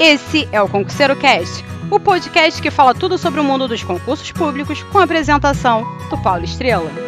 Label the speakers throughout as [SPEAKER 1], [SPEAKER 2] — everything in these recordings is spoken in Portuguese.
[SPEAKER 1] Esse é o Concurseiro Cast, o podcast que fala tudo sobre o mundo dos concursos públicos com a apresentação do Paulo Estrela.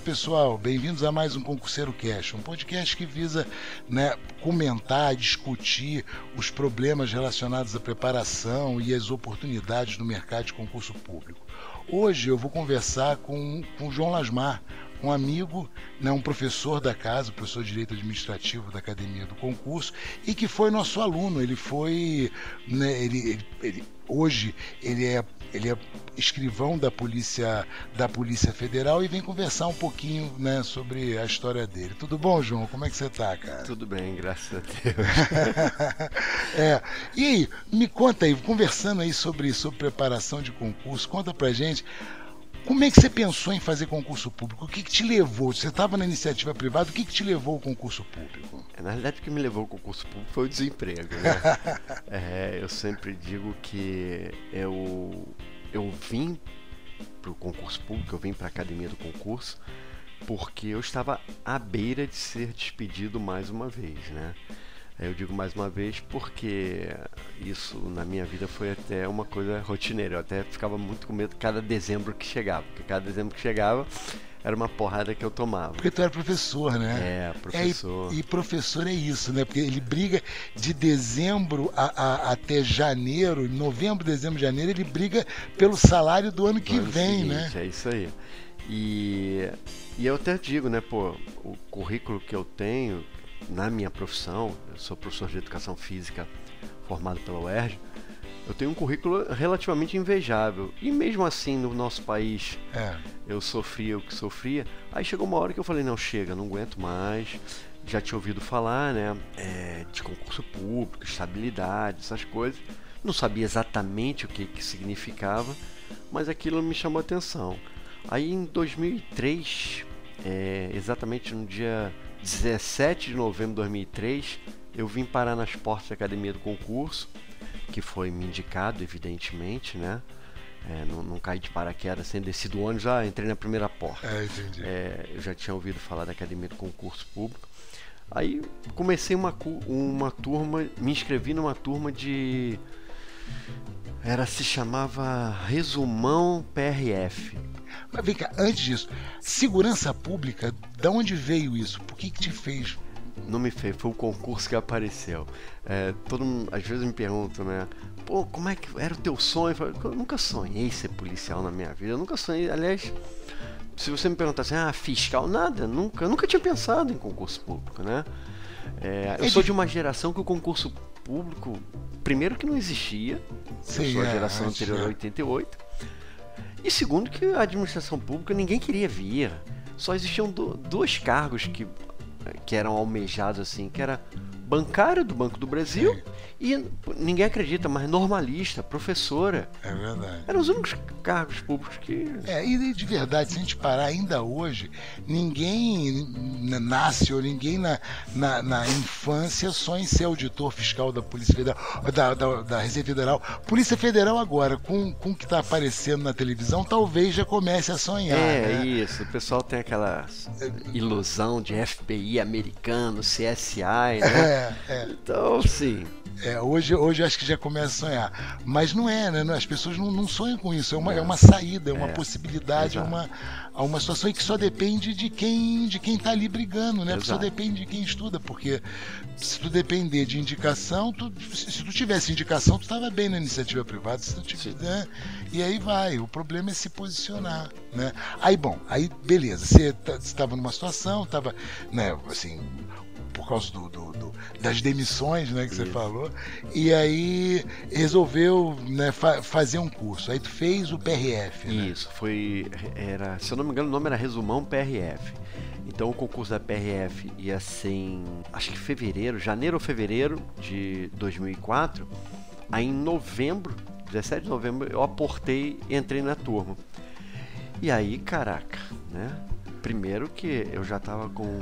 [SPEAKER 2] Olá pessoal, bem-vindos a mais um Concurseiro Cash, um podcast que visa né, comentar, discutir os problemas relacionados à preparação e as oportunidades no mercado de concurso público. Hoje eu vou conversar com, com o João Lasmar, um amigo, né, um professor da casa, professor de Direito Administrativo da Academia do Concurso, e que foi nosso aluno. Ele foi. Né, ele, ele, ele, hoje ele é, ele é escrivão da Polícia, da Polícia Federal e vem conversar um pouquinho né, sobre a história dele. Tudo bom, João? Como é que você está, cara?
[SPEAKER 3] Tudo bem, graças a Deus.
[SPEAKER 2] é. E aí, me conta aí, conversando aí sobre, sobre preparação de concurso, conta pra gente. Como é que você pensou em fazer concurso público? O que, que te levou? Você estava na iniciativa privada, o que, que te levou ao concurso público?
[SPEAKER 3] É, na realidade, o que me levou ao concurso público foi o desemprego. Né? é, eu sempre digo que eu, eu vim para o concurso público, eu vim para a academia do concurso, porque eu estava à beira de ser despedido mais uma vez. Né? Eu digo mais uma vez porque isso na minha vida foi até uma coisa rotineira. Eu até ficava muito com medo cada dezembro que chegava, porque cada dezembro que chegava era uma porrada que eu tomava.
[SPEAKER 2] Porque tu era professor, né?
[SPEAKER 3] É, professor.
[SPEAKER 2] É, e, e, professor é isso, né? Porque ele briga de dezembro a, a, até janeiro, novembro, dezembro, janeiro, ele briga pelo salário do ano que
[SPEAKER 3] ano
[SPEAKER 2] vem,
[SPEAKER 3] seguinte,
[SPEAKER 2] né?
[SPEAKER 3] É isso aí. E, e eu até digo, né, pô, o currículo que eu tenho, na minha profissão, eu sou professor de educação física formado pela UERJ, eu tenho um currículo relativamente invejável. E mesmo assim, no nosso país,
[SPEAKER 2] É.
[SPEAKER 3] eu sofria o que sofria. Aí chegou uma hora que eu falei: não, chega, não aguento mais. Já tinha ouvido falar, né, é, de concurso público, estabilidade, essas coisas. Não sabia exatamente o que, que significava, mas aquilo me chamou a atenção. Aí em 2003, é, exatamente no dia 17 de novembro de 2003, eu vim parar nas portas da academia do concurso, que foi me indicado, evidentemente, né? É, não, não caí de paraquedas sem descer do ônibus, ah, entrei na primeira porta.
[SPEAKER 2] É, entendi.
[SPEAKER 3] É, eu já tinha ouvido falar da academia do concurso público. Aí comecei uma, uma turma, me inscrevi numa turma de. Era, se chamava Resumão PRF.
[SPEAKER 2] Mas vem cá, antes disso, segurança pública, da onde veio isso? Por que, que te fez?
[SPEAKER 3] Não me fez, foi o concurso que apareceu. É, todo mundo, às vezes me perguntam, né? Pô, como é que era o teu sonho? Eu, falo, eu nunca sonhei ser policial na minha vida. Eu nunca sonhei. Aliás, se você me perguntasse, ah, fiscal, nada, nunca. Eu nunca tinha pensado em concurso público, né? É, eu
[SPEAKER 2] É
[SPEAKER 3] sou de uma geração que o concurso público, primeiro que não existia,
[SPEAKER 2] Sim,
[SPEAKER 3] eu sou a
[SPEAKER 2] é,
[SPEAKER 3] geração
[SPEAKER 2] antes,
[SPEAKER 3] anterior a
[SPEAKER 2] é.
[SPEAKER 3] 88. E segundo que a administração pública ninguém queria vir. Só existiam do- dois cargos que, que eram almejados assim, que era bancário do Banco do Brasil
[SPEAKER 2] Sim.
[SPEAKER 3] e ninguém acredita, mas normalista, professora.
[SPEAKER 2] É verdade.
[SPEAKER 3] Eram os únicos cargos públicos que
[SPEAKER 2] É, e de verdade, se a gente parar ainda hoje, ninguém nasce ou ninguém na, na, na infância sonha em ser auditor fiscal da Polícia Federal, da, da, da Receita Federal. Polícia Federal agora, com, com o que está aparecendo na televisão, talvez já comece a sonhar.
[SPEAKER 3] É,
[SPEAKER 2] né?
[SPEAKER 3] isso. O pessoal tem aquela ilusão de FBI americano, CSI, né?
[SPEAKER 2] É, é.
[SPEAKER 3] Então, sim.
[SPEAKER 2] É, hoje, hoje eu acho que já começa a sonhar. Mas não é, né? As pessoas não, não sonham com isso. É uma, é uma saída, é uma
[SPEAKER 3] É,
[SPEAKER 2] possibilidade, é
[SPEAKER 3] exato.
[SPEAKER 2] uma, é uma situação que só depende de quem de quem está ali brigando, né? Só
[SPEAKER 3] Exato.
[SPEAKER 2] depende de quem estuda, porque se tu depender de indicação, tu, se se tu tivesse indicação, tu estava bem na iniciativa privada, se tu tiver,
[SPEAKER 3] Sim.
[SPEAKER 2] né? E aí vai. O problema é se posicionar, né? Aí, bom, aí beleza. Você estava numa situação, estava, né? Assim, por causa do, do- do- das demissões, né, que você
[SPEAKER 3] Isso.
[SPEAKER 2] falou, e aí resolveu né, fa- fazer um curso. Aí tu fez o PRF, né?
[SPEAKER 3] Isso, foi. Era, se eu não me engano, o nome era Resumão PRF. Então o concurso da PRF ia ser em. Acho que fevereiro, janeiro ou fevereiro de 2004. Aí em novembro, 17 de novembro, eu aportei e entrei na turma. E aí, caraca, né? Primeiro que eu já tava com.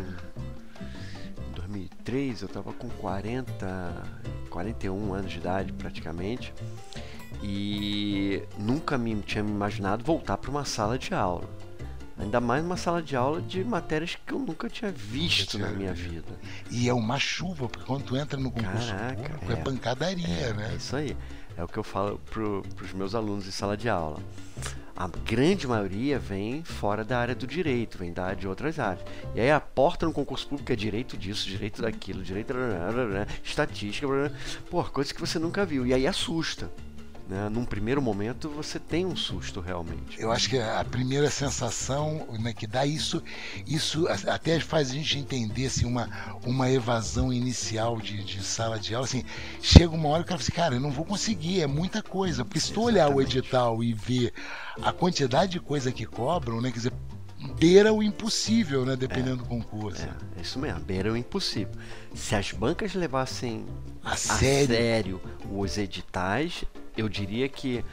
[SPEAKER 3] Em 2003, eu tava com 40, 41 anos de idade praticamente. E nunca me tinha me imaginado voltar para uma sala de aula. Ainda mais uma sala de aula de matérias que eu nunca tinha visto
[SPEAKER 2] tinha
[SPEAKER 3] na minha
[SPEAKER 2] visto.
[SPEAKER 3] vida.
[SPEAKER 2] E é uma chuva, porque quando tu entra no concurso
[SPEAKER 3] Caraca,
[SPEAKER 2] público é,
[SPEAKER 3] é.
[SPEAKER 2] pancadaria,
[SPEAKER 3] É,
[SPEAKER 2] né?
[SPEAKER 3] é isso aí. É o que eu falo pro, pros meus alunos em sala de aula. A grande maioria vem fora da área do direito, vem da de outras áreas. E aí a porta no concurso público é direito disso, direito daquilo, direito estatística, pô, coisas que você nunca viu. E aí assusta. Né? Num primeiro momento você tem um susto realmente.
[SPEAKER 2] Eu acho que a primeira sensação né, que dá isso, isso até faz a gente entender assim, uma, uma evasão inicial de, de sala de aula. Assim, chega uma hora que o cara fala assim, cara, eu não vou conseguir, é muita coisa. Porque se tu olhar o edital e ver a quantidade de coisa que cobram, né, quer dizer, beira o impossível, né, dependendo do concurso.
[SPEAKER 3] É, é isso mesmo, beira o impossível. Se as bancas levassem
[SPEAKER 2] A
[SPEAKER 3] a
[SPEAKER 2] sério.
[SPEAKER 3] sério os editais, eu diria que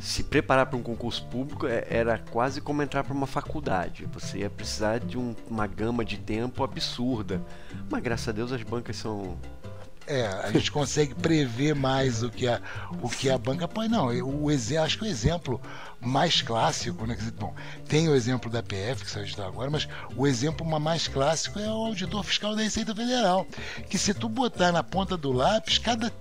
[SPEAKER 3] se preparar para um concurso público é- era quase como entrar para uma faculdade. Você ia precisar de um- uma gama de tempo absurda. Mas graças a Deus as bancas são.
[SPEAKER 2] É, a gente consegue prever mais o que a, o que a banca põe. Não, o, acho que o exemplo mais clássico, né? bom, tem o exemplo da PF, que saiu de agora, mas o exemplo ma- mais clássico é o auditor fiscal da Receita Federal. Que se tu botar na ponta do lápis, cada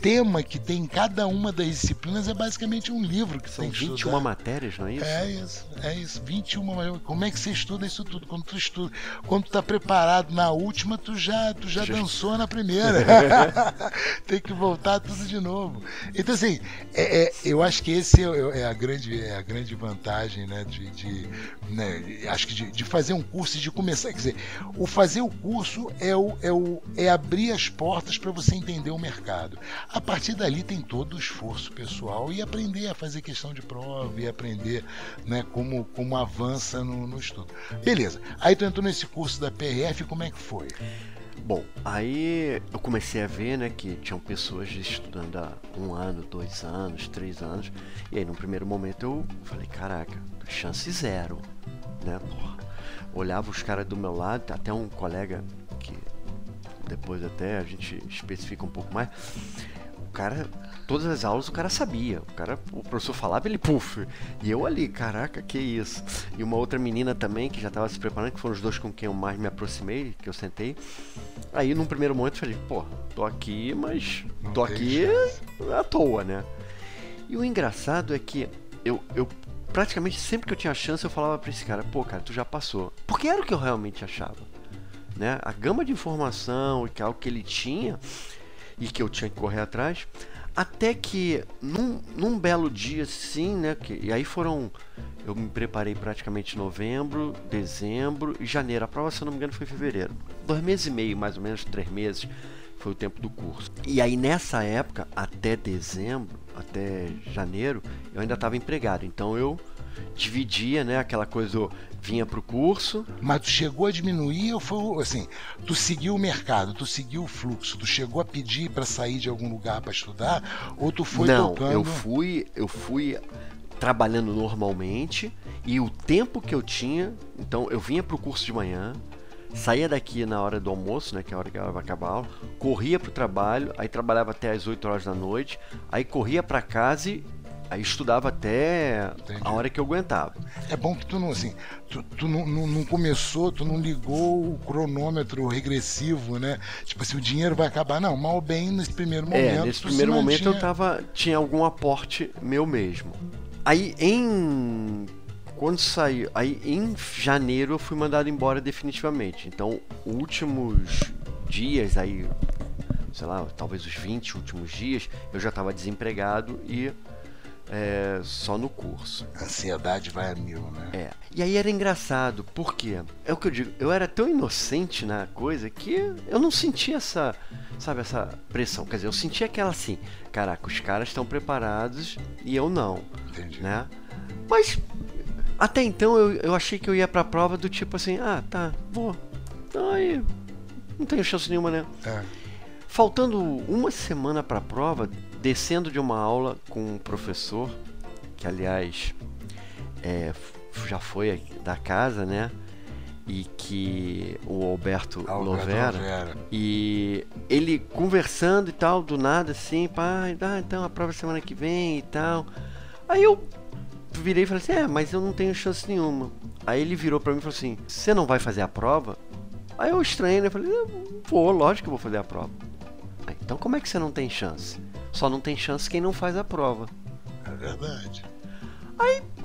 [SPEAKER 2] tema que tem em cada uma das disciplinas é basicamente um livro que
[SPEAKER 3] São
[SPEAKER 2] tem que
[SPEAKER 3] 21
[SPEAKER 2] estudar.
[SPEAKER 3] matérias, não é isso?
[SPEAKER 2] É isso, é isso. 21, mas como é que você estuda isso tudo? Quando tu estuda, quando tu tá preparado na última, tu já, tu já
[SPEAKER 3] Já-
[SPEAKER 2] dançou na primeira. Tem que voltar tudo de novo. Então assim, é, é, eu acho que esse é, é a grande, é a grande vantagem, né, de, de, né, acho que de, de fazer um curso e de começar, quer dizer, o fazer o curso é o, é o é abrir as portas para você entender o mercado. A partir dali tem todo o esforço pessoal e aprender a fazer questão de prova e aprender né, como, como avança no, no estudo. Beleza. Aí tu entrou nesse curso da PRF, como é que foi?
[SPEAKER 3] Bom, aí eu comecei a ver, né, que tinham pessoas estudando há um ano, dois anos, três anos. E aí, num primeiro momento, eu falei, caraca, chance zero, né, porra. Olhava os caras do meu lado, até um colega que depois até a gente especifica um pouco mais. O cara, todas as aulas o cara sabia. O cara, o professor falava, ele puf. E eu ali, caraca, que isso. E uma outra menina também que já estava se preparando, que foram os dois com quem eu mais me aproximei, que eu sentei. Aí num primeiro momento eu falei, pô, tô aqui, mas
[SPEAKER 2] Não
[SPEAKER 3] tô aqui
[SPEAKER 2] chance.
[SPEAKER 3] à toa, né? E o engraçado é que eu, eu praticamente sempre que eu tinha chance eu falava pra esse cara, pô, cara, tu já passou. Porque era o que eu realmente achava. Né? A gama de informação e que algo que ele tinha e que eu tinha que correr atrás. Até que num, num belo dia, sim, né? Que, e aí foram. Eu me preparei praticamente em novembro, dezembro e janeiro. A prova, se eu não me engano, foi em fevereiro. Dois meses e meio, mais ou menos, três meses foi o tempo do curso. E aí nessa época, até dezembro, até janeiro, eu ainda estava empregado. Então eu dividia, né? Aquela coisa, vinha pro curso,
[SPEAKER 2] Mas tu chegou a diminuir ou foi assim? Tu seguiu o mercado, tu seguiu o fluxo, tu chegou a pedir para sair de algum lugar para estudar ou tu foi
[SPEAKER 3] não,
[SPEAKER 2] tocando?
[SPEAKER 3] eu fui, eu fui trabalhando normalmente e o tempo que eu tinha, então eu vinha pro curso de manhã, saía daqui na hora do almoço, né, que é a hora que ela vai acabar a aula, corria pro trabalho, aí trabalhava até as 8 horas da noite, aí corria para casa e aí estudava até
[SPEAKER 2] Entendi.
[SPEAKER 3] a hora que eu aguentava.
[SPEAKER 2] É bom que tu não assim, tu, tu não, não, não começou, tu não ligou o cronômetro regressivo, né? Tipo assim, o dinheiro vai acabar. Não, mal ou bem nesse primeiro momento.
[SPEAKER 3] É, nesse primeiro momento eu
[SPEAKER 2] mantinha-
[SPEAKER 3] tava. tinha algum aporte meu mesmo. Aí em. Quando saiu. Aí em janeiro eu fui mandado embora definitivamente. Então, últimos dias aí. Sei lá, talvez os 20 últimos dias, eu já estava desempregado e é, só no curso.
[SPEAKER 2] A ansiedade vai a mil, né?
[SPEAKER 3] É. E aí era engraçado, porque é o que eu digo, eu era tão inocente na coisa que eu não sentia essa, sabe, essa pressão. Quer dizer, eu sentia aquela assim, caraca, os caras estão preparados e eu não,
[SPEAKER 2] Entendi.
[SPEAKER 3] né? Mas até então eu, eu achei que eu ia pra prova do tipo assim, ah, tá, vou. Então aí não tenho chance nenhuma, né?
[SPEAKER 2] É.
[SPEAKER 3] Faltando uma semana para a prova, descendo de uma aula com um professor, que aliás é, já foi da casa, né? e que o Alberto,
[SPEAKER 2] Alberto
[SPEAKER 3] Lovera,
[SPEAKER 2] Lovera.
[SPEAKER 3] e ele conversando e tal, do nada assim, pai, ah, então a prova semana que vem e tal. Aí eu virei e falei assim, é, mas eu não tenho chance nenhuma. Aí ele virou pra mim e falou assim, você não vai fazer a prova? Aí eu estranhei, né? Eu falei, "Eu vou, lógico que eu vou fazer a prova. Aí, então como é que você não tem chance? Só não tem chance quem não faz a prova.
[SPEAKER 2] É verdade.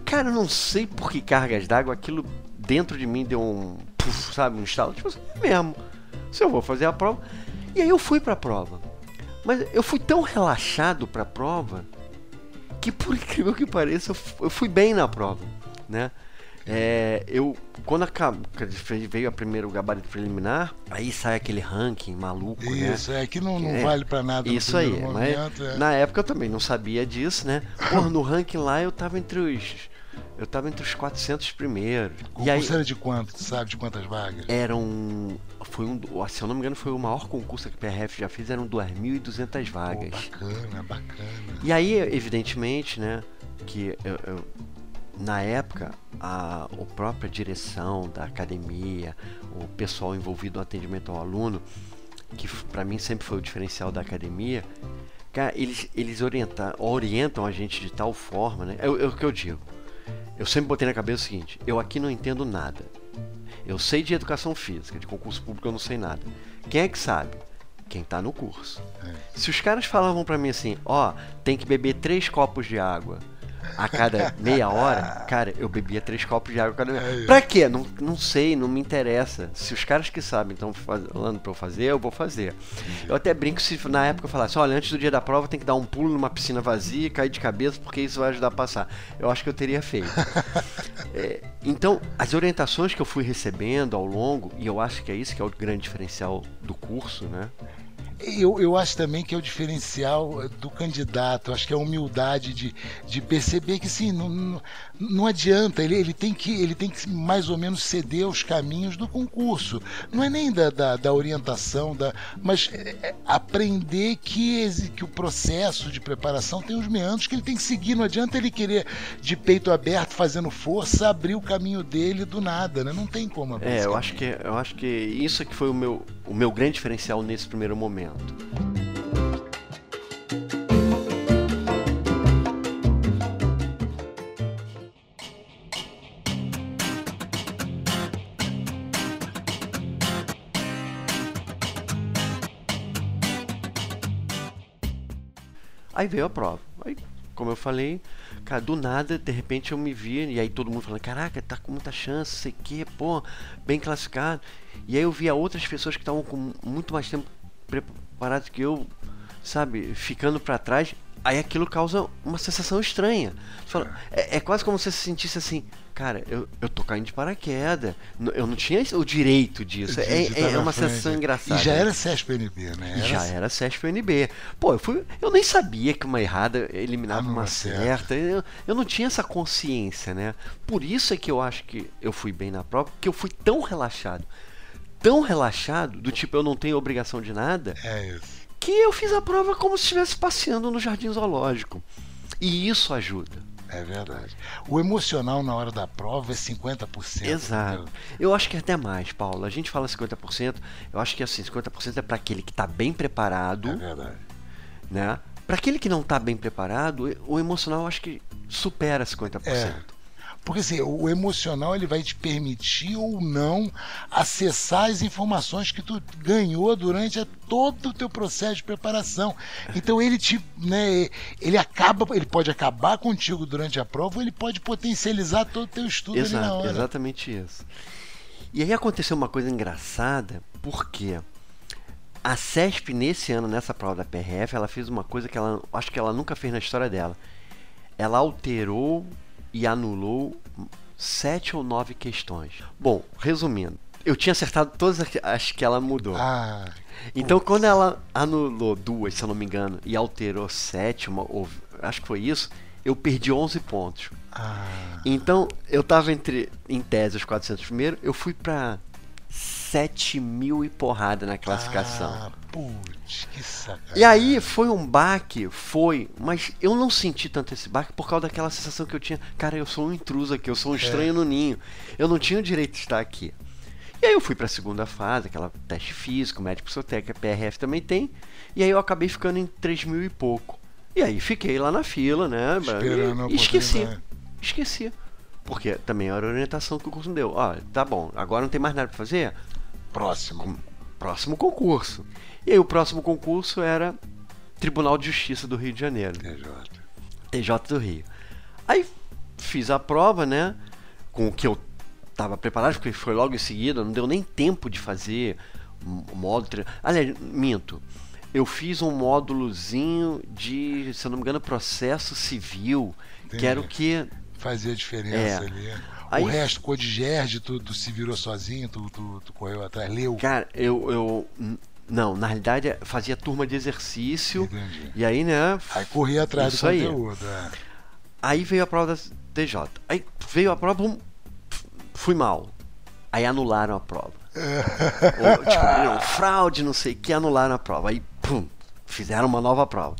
[SPEAKER 3] Cara, eu não sei por que cargas d'água, aquilo dentro de mim deu um, puf, sabe, um estalo. Tipo assim, é mesmo. Se eu vou fazer a prova. E aí eu fui pra prova. Mas eu fui tão relaxado pra prova que, por incrível que pareça, eu fui bem na prova, né? É, eu, quando acabou, veio a primeiro gabarito preliminar, aí sai aquele ranking maluco, né?
[SPEAKER 2] Isso, é que não, não
[SPEAKER 3] É,
[SPEAKER 2] vale pra nada
[SPEAKER 3] Isso aí,
[SPEAKER 2] primeiro
[SPEAKER 3] mas
[SPEAKER 2] momento. é.
[SPEAKER 3] na época eu também não sabia disso, né? Porra, no ranking lá eu tava entre os. Eu tava entre os 400 primeiros.
[SPEAKER 2] O
[SPEAKER 3] E aí
[SPEAKER 2] concurso era de quanto? Tu sabe de quantas vagas?
[SPEAKER 3] eram. Foi um. Se eu não me engano, foi o maior concurso que a PRF já fez, eram 2.200
[SPEAKER 2] Pô,
[SPEAKER 3] vagas.
[SPEAKER 2] bacana, bacana.
[SPEAKER 3] E aí, evidentemente, né, que eu, eu- na época a, a própria direção da academia, o pessoal envolvido no atendimento ao aluno, que pra mim sempre foi o diferencial da academia, cara, eles, eles orientam, orientam a gente de tal forma, né? É, o- é o que eu digo. Eu sempre botei na cabeça o seguinte: eu aqui não entendo nada. Eu sei de educação física, de concurso público eu não sei nada. Quem é que sabe? Quem tá no curso. Se os caras falavam pra mim assim, ó, tem que beber três copos de água a cada meia hora, cara, eu bebia três copos de água cada meia hora. Pra quê? Não, não sei, não me interessa. Se os caras que sabem estão falando pra eu fazer, eu vou fazer. Eu até brinco se na época eu falasse, olha, antes do dia da prova tem que dar um pulo numa piscina vazia e cair de cabeça, porque isso vai ajudar a passar. Eu acho que eu teria feito. É, então, as orientações que eu fui recebendo ao longo, e eu acho que é isso que é o grande diferencial do curso, né?
[SPEAKER 2] Eu, eu acho também que é o diferencial do candidato. Acho que é a humildade de, de perceber que sim, não, não, adianta. Ele, ele, tem que, ele tem que mais ou menos ceder aos caminhos do concurso. Não é nem da, da, da orientação, da, mas é, é aprender que, exi- que o processo de preparação tem os meandros que ele tem que seguir. Não adianta ele querer, de peito aberto, fazendo força, abrir o caminho dele do nada. Né? Não tem como abrir
[SPEAKER 3] É,
[SPEAKER 2] esse
[SPEAKER 3] eu acho que eu acho que isso é que foi o meu, o meu grande diferencial nesse primeiro momento. Aí veio a prova. Aí, como eu falei, cara, do nada, de repente eu me vi, e aí todo mundo falando, caraca, tá com muita chance, sei que, pô, bem classificado. E aí eu via outras pessoas que estavam com muito mais tempo preparadas que eu, sabe, ficando pra trás. Aí aquilo causa uma sensação estranha. Fala- é, é quase como se você se sentisse assim, cara, eu, eu tô caindo de paraquedas. Eu não tinha o direito disso. É,
[SPEAKER 2] De- de
[SPEAKER 3] é-
[SPEAKER 2] estar
[SPEAKER 3] é
[SPEAKER 2] na
[SPEAKER 3] uma
[SPEAKER 2] frente.
[SPEAKER 3] sensação engraçada.
[SPEAKER 2] E já era CESP-NB, né?
[SPEAKER 3] E já era CESP UNB. Pô, eu, fui, eu nem sabia que uma errada eliminava
[SPEAKER 2] Ah,
[SPEAKER 3] uma
[SPEAKER 2] é certo.
[SPEAKER 3] certa. Eu, eu não tinha essa consciência, né? Por isso é que eu acho que eu fui bem na prova, porque eu fui tão relaxado. Tão relaxado, do tipo, eu não tenho obrigação de nada,
[SPEAKER 2] É
[SPEAKER 3] que eu fiz a prova como se estivesse passeando no jardim zoológico. E isso ajuda.
[SPEAKER 2] É verdade. O emocional na hora da prova é 50%.
[SPEAKER 3] Exato.
[SPEAKER 2] entendeu?
[SPEAKER 3] Eu acho que é até mais, Paulo. A gente fala 50%, eu acho que assim, 50% é para aquele que está bem preparado.
[SPEAKER 2] É verdade.
[SPEAKER 3] né? Para aquele que não está bem preparado, o emocional eu acho que supera 50%.
[SPEAKER 2] É. Porque assim, o emocional ele vai te permitir ou não acessar as informações que tu ganhou durante todo o teu processo de preparação. Então ele te, né, ele acaba, ele pode acabar contigo durante a prova ou ele pode potencializar todo o teu estudo ali na
[SPEAKER 3] Exato,
[SPEAKER 2] hora.
[SPEAKER 3] exatamente isso. E aí aconteceu uma coisa engraçada, porque a CESP nesse ano, nessa prova da PRF, ela fez uma coisa que ela acho que ela nunca fez na história dela. Ela alterou e anulou sete ou nove questões. Bom, resumindo, eu tinha acertado todas as- que ela mudou.
[SPEAKER 2] Ah,
[SPEAKER 3] Então, quando ela anulou duas, se eu não me engano, e alterou sete, uma, ou, acho que foi isso, eu perdi 11 pontos.
[SPEAKER 2] ah,
[SPEAKER 3] Então, eu tava entre, em tese, os 400 primeiro, eu fui pra 7 mil e porrada na classificação.
[SPEAKER 2] Ah, putz, que sacanagem.
[SPEAKER 3] E aí foi um baque, foi, mas eu não senti tanto esse baque por causa daquela sensação que eu tinha, cara, eu sou um intruso aqui, eu sou um estranho no ninho. Eu não tinha o direito de estar aqui. E aí eu fui para a segunda fase, aquela teste físico, médico psicotécnico, PRF também tem. E aí eu acabei ficando em 3 mil e pouco. E aí fiquei lá na fila, né?
[SPEAKER 2] Esperando
[SPEAKER 3] e, esqueci. Esqueci. Porque também era a orientação que o curso me deu. Ó, tá bom, agora não tem mais nada para fazer?
[SPEAKER 2] Próximo.
[SPEAKER 3] Próximo concurso. E aí o próximo concurso era Tribunal de Justiça do Rio de Janeiro.
[SPEAKER 2] TJ.
[SPEAKER 3] TJ do Rio. Aí fiz a prova, né? Com o que eu estava preparado, porque foi logo em seguida, não deu nem tempo de fazer módulo. Aliás, minto. Eu fiz um módulozinho de, se eu não me engano, processo civil, Entendi. que era o que.
[SPEAKER 2] Fazia diferença é. ali. Aí, o resto, Codigerge, tu, tu se virou sozinho, tu, tu, tu correu atrás, leu?
[SPEAKER 3] Cara, eu, eu não, na realidade fazia turma de exercício. Entendi. E aí, né?
[SPEAKER 2] Aí corria atrás do conteúdo. Aí. É.
[SPEAKER 3] aí veio a prova da TJ. Aí veio a prova, fui mal. Aí anularam a prova. Ou, descobriram fraude, não sei o que, anularam a prova. Aí, pum, fizeram uma nova prova.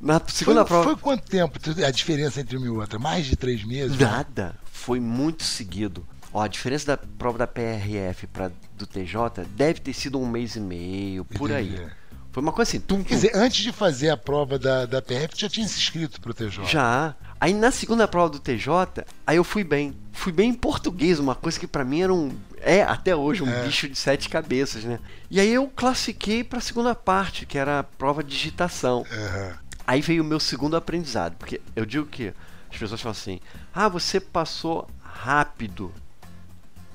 [SPEAKER 3] Na segunda
[SPEAKER 2] foi,
[SPEAKER 3] prova.
[SPEAKER 2] Foi quanto tempo a diferença entre uma e outra? Mais de três meses?
[SPEAKER 3] Nada. Né? Foi muito seguido. Ó, a diferença da prova da PRF para do TJ deve ter sido um mês e meio, por Entendi. aí. Foi uma coisa assim. Tum, tum.
[SPEAKER 2] Quer dizer, antes de fazer a prova da, da PRF, já tinha se inscrito pro TJ?
[SPEAKER 3] Já. Aí na segunda prova do TJ, aí eu fui bem. Fui bem em português, uma coisa que para mim era um. É, até hoje, um é. bicho de sete cabeças, né? E aí eu classifiquei pra segunda parte, que era a prova de digitação. Uhum. Aí veio o meu segundo aprendizado, porque eu digo que as pessoas falam assim: ah, você passou rápido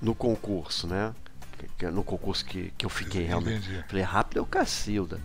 [SPEAKER 3] no concurso, né? No concurso que, que eu fiquei realmente. Entendi. Falei, rápido é o Cacilda.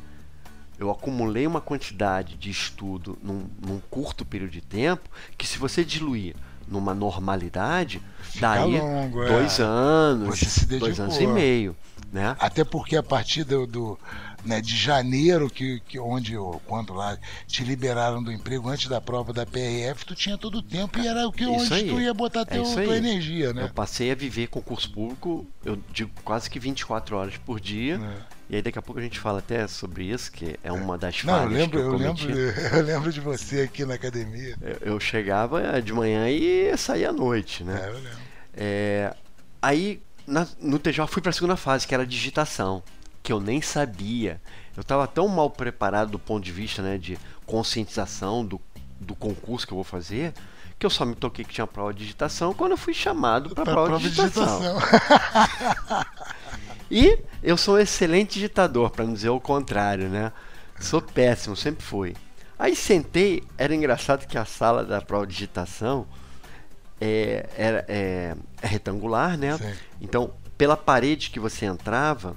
[SPEAKER 3] Eu acumulei uma quantidade de estudo num, num, curto período de tempo que se você diluir numa normalidade, Fica daí longo, dois é. anos, dois anos e meio. Né?
[SPEAKER 2] Até porque a partir do, do né, de janeiro, que, que onde eu, quando lá te liberaram do emprego antes da prova da PRF, tu tinha todo o tempo e era o que onde aí. tu ia botar é teu, tua energia, né?
[SPEAKER 3] Eu passei a viver concurso público, eu digo quase que 24 horas por dia. É. E aí daqui a pouco a gente fala até sobre isso, que é uma das
[SPEAKER 2] Não,
[SPEAKER 3] falhas
[SPEAKER 2] eu lembro,
[SPEAKER 3] que eu,
[SPEAKER 2] eu lembro, eu lembro de você aqui na academia.
[SPEAKER 3] Eu, eu chegava de manhã e saía à noite, né?
[SPEAKER 2] É, eu lembro.
[SPEAKER 3] É, aí na, no TJ fui para a segunda fase, que era digitação que eu nem sabia. Eu estava tão mal preparado do ponto de vista né, de conscientização do, do concurso que eu vou fazer, que eu só me toquei que tinha prova de digitação quando eu fui chamado para a prova, prova, de digitação. De digitação. e eu sou um excelente digitador, para não dizer o contrário, né? Sou péssimo, sempre fui. Aí sentei, era engraçado que a sala da prova de digitação é, era, é, é retangular, né? Sim. Então, pela parede que você entrava,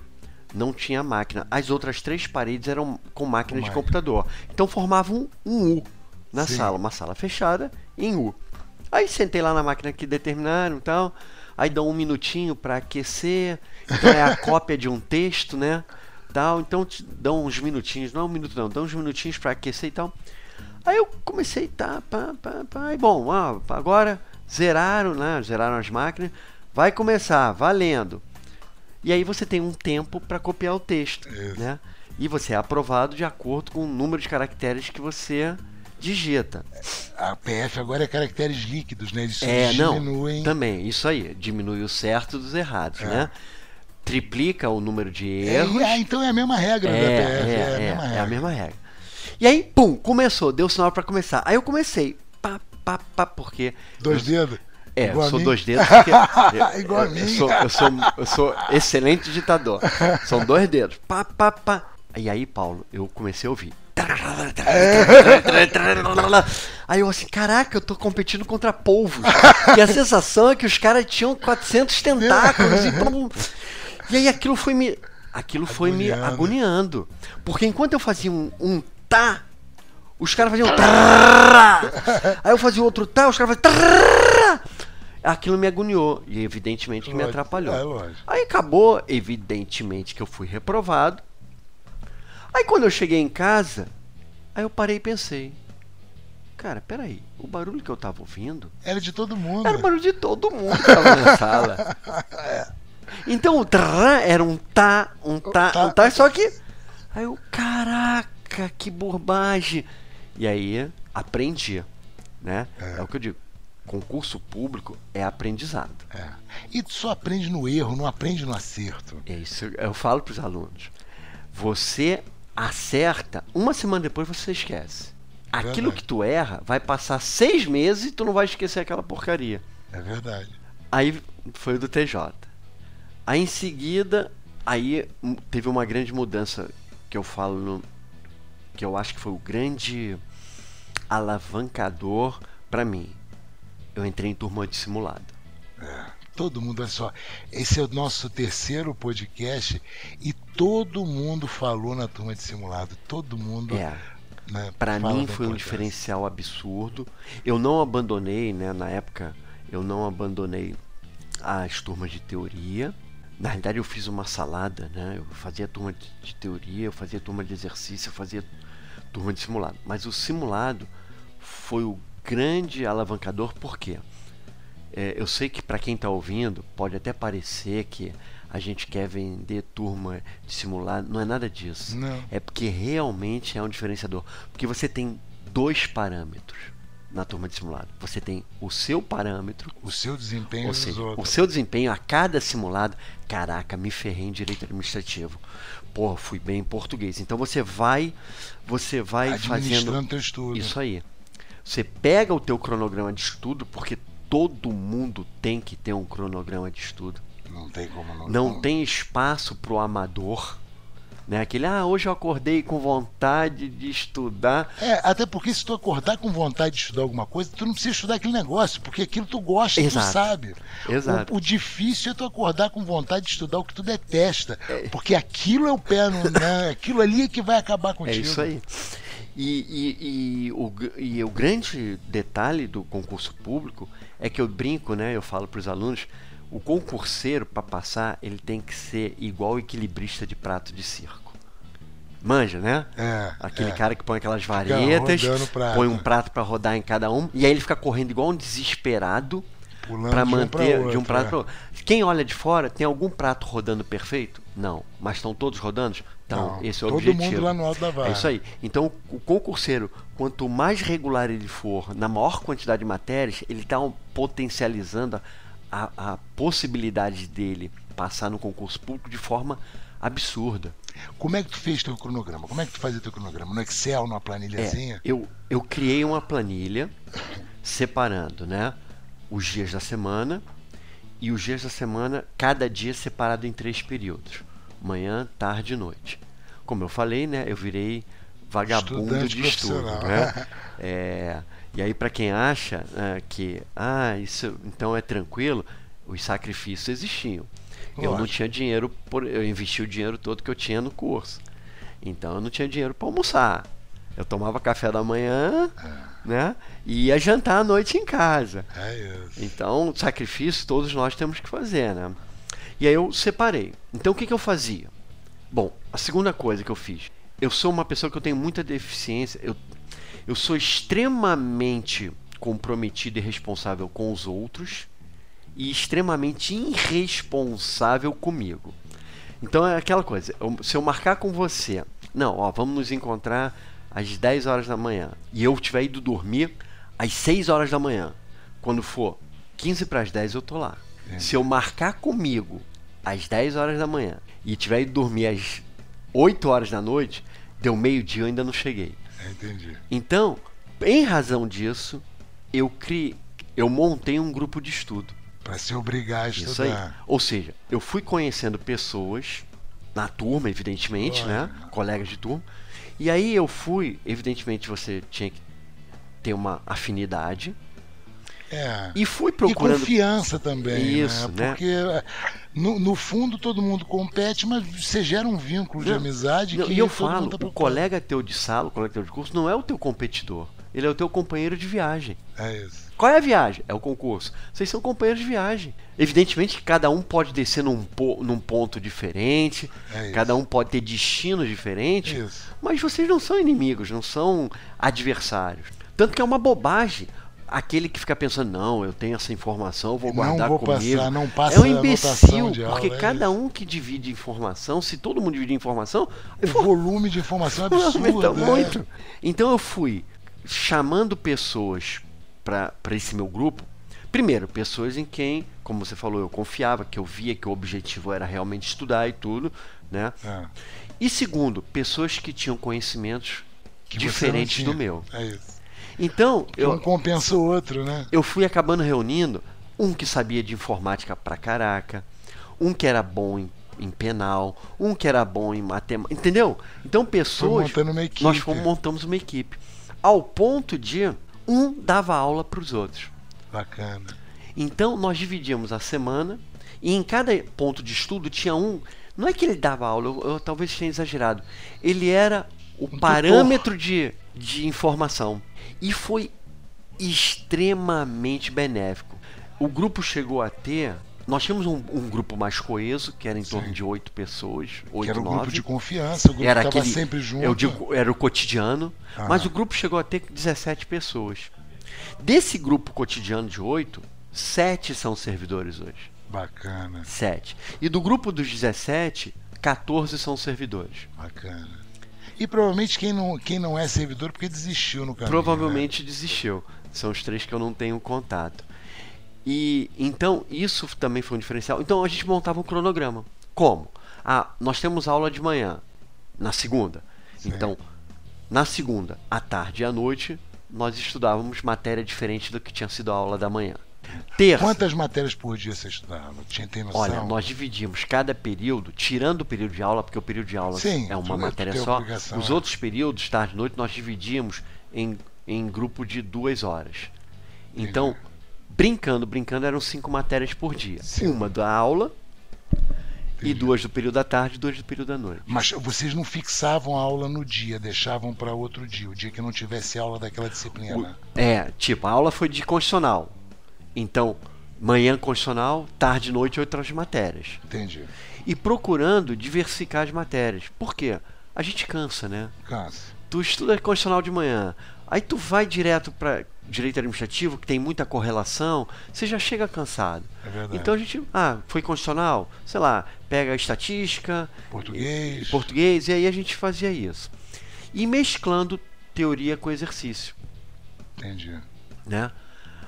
[SPEAKER 3] não tinha máquina. As outras três paredes eram com máquina de computador. Então formavam um, um U na Sim. sala, uma sala fechada em U. Aí sentei lá na máquina que determinaram e tal. Aí dão um minutinho para aquecer. Então é a cópia de um texto, né? Tal. Então te dão uns minutinhos, não é um minuto não, dão uns minutinhos para aquecer e tal. Aí eu comecei, tá, pá, pá, pá. E bom, ah, agora zeraram, né? Zeraram as máquinas. Vai começar, valendo. E aí você tem um tempo para copiar o texto, Isso. né? E você é aprovado de acordo com o número de caracteres que você digita.
[SPEAKER 2] A PF agora é caracteres líquidos, né? Eles
[SPEAKER 3] é, diminuem. Não, também, isso aí, diminui o certo dos errados, é. né? Triplica o número de é, erros.
[SPEAKER 2] É, então é a mesma regra
[SPEAKER 3] é,
[SPEAKER 2] da PF.
[SPEAKER 3] É, é, a mesma regra. é a mesma regra. E aí, pum, começou, deu sinal para começar. Aí eu comecei, pá, pá, pá, porque.
[SPEAKER 2] Dois dedos?
[SPEAKER 3] É, Igual eu sou dois dedos porque.
[SPEAKER 2] Igual
[SPEAKER 3] eu, a mim. Eu sou, eu, sou, eu sou excelente ditador. São dois dedos. Pá, pá, pá. E aí, Paulo, eu comecei a ouvir. Aí eu assim, caraca, eu tô competindo contra polvos. E a sensação é que os caras tinham 400 tentáculos e, e aí aquilo foi me aquilo foi agoniando. me agoniando. Porque enquanto eu fazia um, um tá, os caras faziam Aí eu fazia outro tá, os caras faziam Aquilo me agoniou e evidentemente que me atrapalhou. É, Aí acabou, evidentemente que eu fui reprovado. Aí quando eu cheguei em casa, aí eu parei e pensei, cara, peraí, o barulho que eu tava ouvindo
[SPEAKER 2] era de todo mundo.
[SPEAKER 3] Era o barulho de todo mundo que tava na sala. é. Então o trrr era um tá, um tá, tá, um tá, só que aí eu, caraca, que bobagem. E aí aprendi, né? É. é o que eu digo concurso público é aprendizado.
[SPEAKER 2] É. E tu só aprende no erro, não aprende no acerto.
[SPEAKER 3] É isso eu falo para os alunos. Você acerta, uma semana depois você esquece. Aquilo
[SPEAKER 2] Verdade.
[SPEAKER 3] que tu erra vai passar seis meses e tu não vai esquecer aquela porcaria.
[SPEAKER 2] É verdade.
[SPEAKER 3] Aí foi o do TJ. Aí em seguida, aí teve uma grande mudança que eu falo no, que eu acho que foi o grande alavancador para mim. Eu entrei em turma de simulado.
[SPEAKER 2] Todo mundo, olha só, esse é o nosso terceiro podcast e todo mundo falou na turma de simulado. Todo mundo.
[SPEAKER 3] É,
[SPEAKER 2] Né,
[SPEAKER 3] para mim foi um diferencial absurdo. Eu não abandonei, né, na época, eu não abandonei as turmas de teoria. Na realidade, eu fiz uma salada, né? Eu fazia turma de, de teoria, eu fazia turma de exercício, eu fazia turma de simulado. Mas o simulado foi o grande alavancador, por quê? É, eu sei que para quem está ouvindo pode até parecer que a gente quer vender turma de simulado, não é nada disso.
[SPEAKER 2] Não.
[SPEAKER 3] É porque realmente é um diferenciador. Porque você tem dois parâmetros na turma de simulado. Você tem o seu parâmetro,
[SPEAKER 2] O seu desempenho
[SPEAKER 3] ou seja, o seu desempenho a cada simulado. Caraca, me ferrei em direito administrativo. Porra, fui bem em português. Então você vai, você vai fazendo
[SPEAKER 2] teu estudo.
[SPEAKER 3] isso aí. Você pega o teu cronograma de estudo, porque todo mundo tem que ter um cronograma de estudo.
[SPEAKER 2] Não tem como não.
[SPEAKER 3] Não tem espaço para o amador. Né? Aquele, ah, hoje eu acordei com vontade de estudar.
[SPEAKER 2] É, até porque se tu acordar com vontade de estudar alguma coisa, tu não precisa estudar aquele negócio, porque aquilo tu gosta,
[SPEAKER 3] Exato.
[SPEAKER 2] tu sabe.
[SPEAKER 3] Exato.
[SPEAKER 2] O, o difícil é tu acordar com vontade de estudar o que tu detesta,
[SPEAKER 3] É.
[SPEAKER 2] porque aquilo é o pé no, né? Aquilo ali é que vai acabar
[SPEAKER 3] É
[SPEAKER 2] contigo.
[SPEAKER 3] isso aí. E, e, e, o, e o grande detalhe do concurso público é que eu brinco, né? Eu falo para os alunos, o concurseiro para passar ele tem que ser igual equilibrista de prato de circo. Manja, né?
[SPEAKER 2] É,
[SPEAKER 3] Aquele
[SPEAKER 2] é.
[SPEAKER 3] cara que põe aquelas varetas, põe um prato para rodar em cada um, e aí ele fica correndo igual um desesperado para
[SPEAKER 2] de um pra
[SPEAKER 3] manter de um
[SPEAKER 2] outro,
[SPEAKER 3] prato
[SPEAKER 2] é.
[SPEAKER 3] para outro. Quem olha de fora, tem algum prato rodando perfeito? Não. Mas estão todos rodando? Então,
[SPEAKER 2] Não,
[SPEAKER 3] esse é o
[SPEAKER 2] todo
[SPEAKER 3] objetivo.
[SPEAKER 2] mundo lá no alto da vara.
[SPEAKER 3] É isso aí. Então, o concurseiro, quanto mais regular ele for, na maior quantidade de matérias, ele está potencializando a, a possibilidade dele passar no concurso público de forma absurda.
[SPEAKER 2] Como é que tu fez teu cronograma? Como é que tu fazia teu cronograma? No Excel, numa planilhazinha?
[SPEAKER 3] É, eu, eu criei uma planilha separando né, os dias da semana e os dias da semana, cada dia separado em três períodos: manhã, tarde e noite. Como eu falei, né, eu virei vagabundo
[SPEAKER 2] Estudante
[SPEAKER 3] de estudo. Né? É, e aí, para quem acha né, que ah, isso então é tranquilo, os sacrifícios existiam. Eu não
[SPEAKER 2] Lógico.
[SPEAKER 3] tinha dinheiro, por, eu investi o dinheiro todo que eu tinha no curso. Então eu não tinha dinheiro para almoçar. Eu tomava café da manhã, né? E ia jantar à noite em casa.
[SPEAKER 2] É isso.
[SPEAKER 3] Então, sacrifício todos nós temos que fazer, né? E aí eu separei. Então o que, que eu fazia? Bom, a segunda coisa que eu fiz. Eu sou uma pessoa que eu tenho muita deficiência. Eu, eu sou extremamente comprometido e responsável com os outros e extremamente irresponsável comigo. Então é aquela coisa, eu- se eu marcar com você, não, ó, vamos nos encontrar às 10 horas da manhã e eu tiver ido dormir às 6 horas da manhã, quando for 15 para as 10 eu tô lá. Se eu marcar comigo às 10 horas da manhã e tiver ido dormir às 8 horas da noite, deu meio-dia eu ainda não cheguei.
[SPEAKER 2] É, entendi.
[SPEAKER 3] Então, em razão disso, eu criei, eu montei um grupo de estudo.
[SPEAKER 2] Pra se obrigar a estudar.
[SPEAKER 3] Isso aí. Ou seja, eu fui conhecendo pessoas na turma, evidentemente, né? Colegas de turma. E aí eu fui, evidentemente você tinha que ter uma afinidade.
[SPEAKER 2] É.
[SPEAKER 3] E fui
[SPEAKER 2] E
[SPEAKER 3] procurando.
[SPEAKER 2] confiança também,
[SPEAKER 3] Isso,
[SPEAKER 2] né?
[SPEAKER 3] né?
[SPEAKER 2] Porque é, no, no fundo todo mundo compete, mas você gera um vínculo de
[SPEAKER 3] Não,
[SPEAKER 2] amizade
[SPEAKER 3] Não,
[SPEAKER 2] que
[SPEAKER 3] e eu falo,
[SPEAKER 2] tá
[SPEAKER 3] o colega teu de sala, o colega teu de curso, não é o teu competidor. Ele é o teu companheiro de viagem.
[SPEAKER 2] É isso.
[SPEAKER 3] Qual é a viagem? É o concurso. Vocês são companheiros de viagem. Evidentemente que cada um pode descer num, po- num ponto diferente,
[SPEAKER 2] É
[SPEAKER 3] cada um pode ter destinos diferentes,
[SPEAKER 2] Isso.
[SPEAKER 3] mas vocês não são inimigos, não são adversários. Tanto que é uma bobagem aquele que fica pensando, não, eu tenho essa informação, eu vou
[SPEAKER 2] Não
[SPEAKER 3] guardar
[SPEAKER 2] vou
[SPEAKER 3] comigo.
[SPEAKER 2] passar, não passa
[SPEAKER 3] é um imbecil,
[SPEAKER 2] de aula,
[SPEAKER 3] porque
[SPEAKER 2] é
[SPEAKER 3] cada um que divide informação, se todo mundo dividir informação,
[SPEAKER 2] O volume de informação é absurdo.
[SPEAKER 3] Aumenta
[SPEAKER 2] né?
[SPEAKER 3] muito. Então eu fui chamando pessoas para esse meu grupo Primeiro, pessoas em quem, como você falou, eu confiava, que eu via que o objetivo era realmente estudar e tudo, né?
[SPEAKER 2] É.
[SPEAKER 3] E segundo, pessoas que tinham conhecimentos
[SPEAKER 2] Que não
[SPEAKER 3] diferentes do meu.
[SPEAKER 2] É isso.
[SPEAKER 3] Então,
[SPEAKER 2] Um
[SPEAKER 3] eu,
[SPEAKER 2] compensa o outro, né?
[SPEAKER 3] eu fui acabando reunindo um que sabia de informática pra caraca, um que era bom em, em penal, um que era bom em matemática, entendeu? Então pessoas, nós fomos, montamos uma equipe, ao ponto de um dava aula para os outros.
[SPEAKER 2] Bacana.
[SPEAKER 3] Então nós dividíamos a semana e em cada ponto de estudo tinha um. Não é que ele dava aula, eu, eu talvez tenha exagerado. Ele era o
[SPEAKER 2] tutor.
[SPEAKER 3] parâmetro de, de informação. E foi extremamente benéfico. O grupo chegou a ter. Nós tínhamos um, um grupo mais coeso, que era em torno
[SPEAKER 2] Sim.
[SPEAKER 3] de oito pessoas,
[SPEAKER 2] que
[SPEAKER 3] oito,
[SPEAKER 2] era o
[SPEAKER 3] nove.
[SPEAKER 2] grupo de confiança, o grupo
[SPEAKER 3] Era aquele,
[SPEAKER 2] sempre junto.
[SPEAKER 3] eu digo, era o cotidiano,
[SPEAKER 2] Ah.
[SPEAKER 3] mas o grupo chegou a ter 17 pessoas. Desse grupo cotidiano de 8, 7 são servidores hoje.
[SPEAKER 2] Bacana,
[SPEAKER 3] 7. E do grupo dos 17, 14 são servidores.
[SPEAKER 2] bacana. E provavelmente quem não, quem não é servidor porque desistiu no caminho.
[SPEAKER 3] Provavelmente desistiu. São os três que eu não tenho contato. E então isso também foi um diferencial. Então a gente montava um cronograma. Como? Ah, nós temos aula de manhã, na segunda. Então, na segunda, à tarde e à noite, nós estudávamos matéria diferente do que tinha sido a aula da manhã.
[SPEAKER 2] Quantas matérias por dia você estudava? Tinha tem noção?
[SPEAKER 3] Olha, nós dividimos cada período, tirando o período de aula, porque o período de aula
[SPEAKER 2] Sim,
[SPEAKER 3] é uma
[SPEAKER 2] tu
[SPEAKER 3] matéria
[SPEAKER 2] tem
[SPEAKER 3] só. Os
[SPEAKER 2] é.
[SPEAKER 3] outros períodos, tarde e noite, nós dividimos em, em grupo de duas horas. Então, brincando, brincando, eram cinco matérias por dia.
[SPEAKER 2] Sim.
[SPEAKER 3] Uma da aula e
[SPEAKER 2] Entendi.
[SPEAKER 3] duas do período da tarde e duas do período da noite.
[SPEAKER 2] Mas vocês não fixavam a aula no dia, deixavam para outro dia, o dia que não tivesse aula daquela disciplina.
[SPEAKER 3] É, tipo, a aula foi de constitucional. Então, manhã constitucional, tarde e noite outras matérias.
[SPEAKER 2] Entendi.
[SPEAKER 3] E procurando diversificar as matérias. Por quê? A gente cansa, né?
[SPEAKER 2] Cansa.
[SPEAKER 3] tu estuda constitucional de manhã, aí tu vai direto para direito administrativo, que tem muita correlação, você já chega cansado.
[SPEAKER 2] É verdade.
[SPEAKER 3] Então a gente, ah, foi constitucional, sei lá, pega a estatística,
[SPEAKER 2] Português.
[SPEAKER 3] e- português, e aí a gente fazia isso. E mesclando teoria com exercício,
[SPEAKER 2] Entendi.
[SPEAKER 3] né?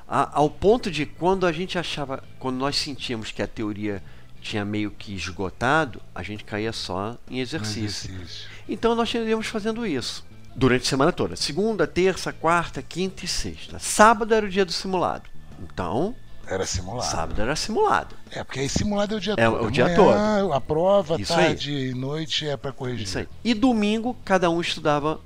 [SPEAKER 3] A- ao ponto de quando a gente achava, quando nós sentíamos que a teoria tinha meio que esgotado, a gente caía só em exercício.
[SPEAKER 2] exercício.
[SPEAKER 3] Então nós íamos fazendo isso durante a semana toda. Segunda, terça, quarta, quinta e sexta. Sábado era o dia do simulado. Então,
[SPEAKER 2] Era simulado.
[SPEAKER 3] sábado era simulado.
[SPEAKER 2] É, porque aí simulado é o dia
[SPEAKER 3] É,
[SPEAKER 2] todo.
[SPEAKER 3] o dia
[SPEAKER 2] Amanhã, A prova,
[SPEAKER 3] Isso aí.
[SPEAKER 2] tarde e noite é para corrigir.
[SPEAKER 3] Isso aí. E domingo, cada um estudava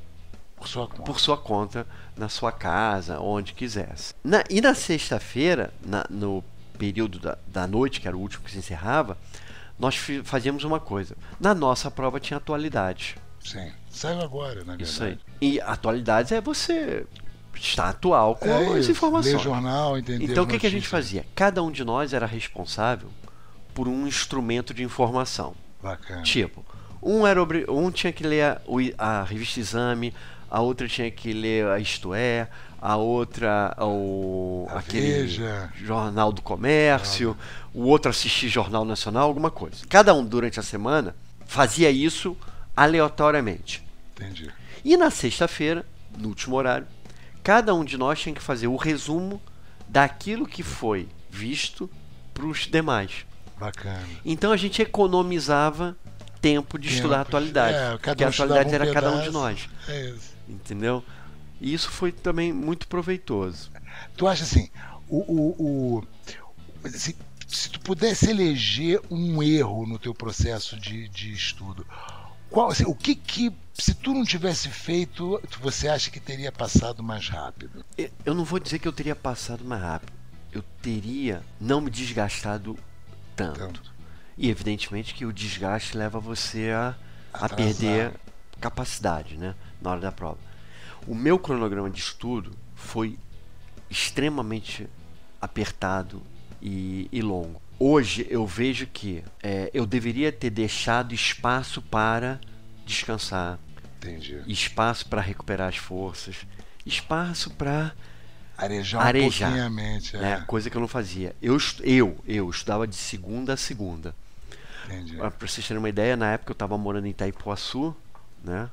[SPEAKER 2] Por sua conta.
[SPEAKER 3] por sua conta, na sua casa, onde quisesse. Na- e na sexta-feira, no período da, da noite, que era o último que se encerrava, nós fazíamos uma coisa. Na nossa prova tinha atualidades.
[SPEAKER 2] Sim. Saiu agora, na verdade.
[SPEAKER 3] Isso aí. E atualidades é você estar atual com
[SPEAKER 2] É
[SPEAKER 3] as informações.
[SPEAKER 2] Ler jornal, entender
[SPEAKER 3] Então o que, que a gente fazia? Cada um de nós era responsável por um instrumento de informação.
[SPEAKER 2] Bacana.
[SPEAKER 3] Tipo, um, era um tinha que ler a, a revista Exame, a outra tinha que ler a Isto É, a outra o
[SPEAKER 2] A
[SPEAKER 3] aquele
[SPEAKER 2] Veja.
[SPEAKER 3] Jornal do Comércio, o outro assistir Jornal Nacional, alguma coisa. Cada um durante a semana fazia isso aleatoriamente.
[SPEAKER 2] Entendi.
[SPEAKER 3] E na sexta-feira, no último horário, cada um de nós tinha que fazer o resumo daquilo que foi visto para os demais.
[SPEAKER 2] Bacana.
[SPEAKER 3] Então a gente economizava tempo de
[SPEAKER 2] Tempo.
[SPEAKER 3] estudar a atualidade.
[SPEAKER 2] É,
[SPEAKER 3] porque a atualidade
[SPEAKER 2] um
[SPEAKER 3] era cada um de nós.
[SPEAKER 2] É isso.
[SPEAKER 3] Entendeu? E isso foi também muito proveitoso.
[SPEAKER 2] Tu acha assim, o, o, o- se, se tu pudesse eleger um erro no teu processo de, de estudo, qual, assim, o que que, se tu não tivesse feito, você acha que teria passado mais rápido?
[SPEAKER 3] Eu não vou dizer que eu teria passado mais rápido. Eu teria não me desgastado tanto.
[SPEAKER 2] Tanto.
[SPEAKER 3] E evidentemente que o desgaste leva você a, a perder capacidade né, na hora da prova. O meu cronograma de estudo foi extremamente apertado e, e longo. Hoje eu vejo que é, eu deveria ter deixado espaço para descansar,
[SPEAKER 2] Entendi.
[SPEAKER 3] espaço para recuperar as forças, espaço para
[SPEAKER 2] Arejar um
[SPEAKER 3] Arejar,
[SPEAKER 2] pouquinho a mente. É.
[SPEAKER 3] né, coisa que eu não fazia. Eu, eu, eu estudava de segunda a segunda. Para vocês terem uma ideia, na época eu estava morando em Itaipuaçu, né?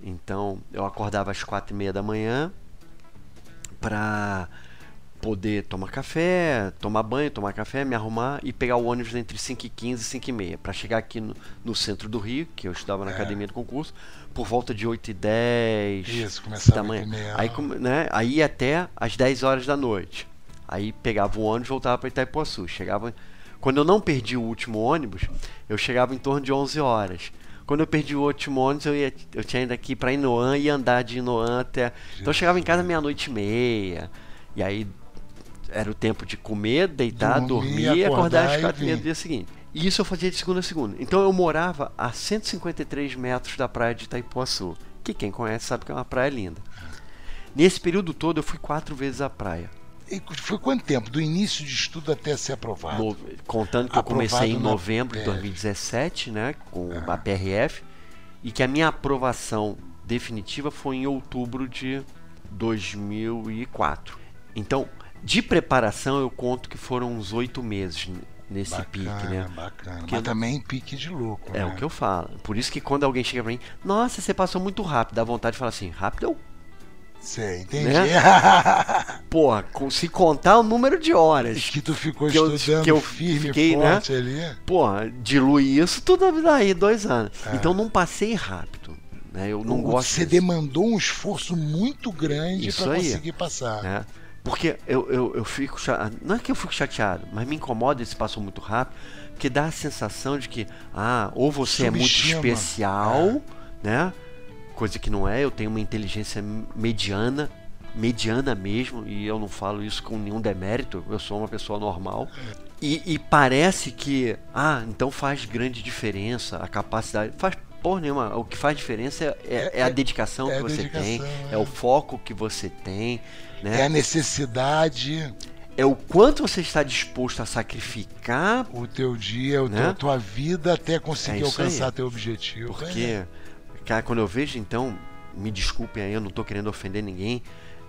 [SPEAKER 3] Então eu acordava às quatro e meia da manhã para poder tomar café, tomar banho, tomar café, me arrumar e pegar o ônibus entre 5 e 15 e 5 e meia para chegar aqui no, no, centro do Rio, que eu estudava na
[SPEAKER 2] É.
[SPEAKER 3] academia do concurso, por volta de 8 e 10
[SPEAKER 2] Isso, começava
[SPEAKER 3] da manhã. Aí, né, aí até às 10 horas da noite. Aí pegava o ônibus e voltava para Itaipuaçu. Chegava, quando eu não perdi o último ônibus, eu chegava em torno de 11 horas. Quando eu perdi o último ônibus, eu, ia, eu tinha ainda ir para Inoã e andar de Inoã até. Então eu chegava em casa meia-noite e meia. E aí era o tempo de comer, deitar,
[SPEAKER 2] Dormir,
[SPEAKER 3] dormir e acordar
[SPEAKER 2] acordar
[SPEAKER 3] às quatro e meia do dia seguinte. E isso eu fazia de segunda a segunda. Então eu morava a 153 metros da praia de Itaipuaçu, que quem conhece sabe que é uma praia linda. Nesse período todo eu fui quatro vezes à praia.
[SPEAKER 2] E foi quanto tempo? Do início de estudo até ser aprovado?
[SPEAKER 3] No- contando que eu comecei em
[SPEAKER 2] Aprovado
[SPEAKER 3] novembro de
[SPEAKER 2] PRF.
[SPEAKER 3] 2017, né, com a PRF, e que a minha aprovação definitiva foi em outubro de 2004. Então, de preparação, eu conto que foram uns oito meses nesse
[SPEAKER 2] bacana,
[SPEAKER 3] pique, né?
[SPEAKER 2] bacana.
[SPEAKER 3] Porque
[SPEAKER 2] Mas
[SPEAKER 3] não-
[SPEAKER 2] também pique de louco,
[SPEAKER 3] É
[SPEAKER 2] né?
[SPEAKER 3] o que eu falo. Por isso que quando alguém chega pra mim, nossa, você passou muito rápido, dá vontade de falar assim, rápido eu.
[SPEAKER 2] Sei, entendi.
[SPEAKER 3] Né? Porra, com- se contar o número de horas.
[SPEAKER 2] que tu ficou
[SPEAKER 3] Que eu-
[SPEAKER 2] estudando
[SPEAKER 3] que eu
[SPEAKER 2] firme
[SPEAKER 3] fiquei, né?
[SPEAKER 2] forte ali.
[SPEAKER 3] Porra, dilui isso tudo daí, dois anos.
[SPEAKER 2] É.
[SPEAKER 3] Então não passei rápido. Né? Eu não
[SPEAKER 2] O-
[SPEAKER 3] gosto
[SPEAKER 2] Você
[SPEAKER 3] disso,
[SPEAKER 2] demandou um esforço muito grande para
[SPEAKER 3] aí.
[SPEAKER 2] conseguir passar.
[SPEAKER 3] né? Porque eu, eu, eu fico Não é que eu fico chateado, mas me incomoda esse passou muito rápido, porque dá a sensação de que, ah, ou você é muito
[SPEAKER 2] Subestima.
[SPEAKER 3] especial, né? Coisa que não é, eu tenho uma inteligência mediana, mediana mesmo, e eu não falo isso com nenhum demérito, eu sou uma pessoa normal. E, e parece que, ah, então faz grande diferença a capacidade. Faz porra nenhuma. O que faz diferença é, é- é a dedicação
[SPEAKER 2] é
[SPEAKER 3] que você tem,
[SPEAKER 2] dedicação,
[SPEAKER 3] é.
[SPEAKER 2] é.
[SPEAKER 3] o foco que você tem, né?
[SPEAKER 2] É a necessidade,
[SPEAKER 3] é o quanto você está disposto a sacrificar,
[SPEAKER 2] o teu dia, a
[SPEAKER 3] Né?
[SPEAKER 2] tua vida até conseguir
[SPEAKER 3] É isso aí.
[SPEAKER 2] alcançar teu objetivo.
[SPEAKER 3] porque, cara, quando eu vejo, então, me desculpem aí, eu não estou querendo ofender ninguém,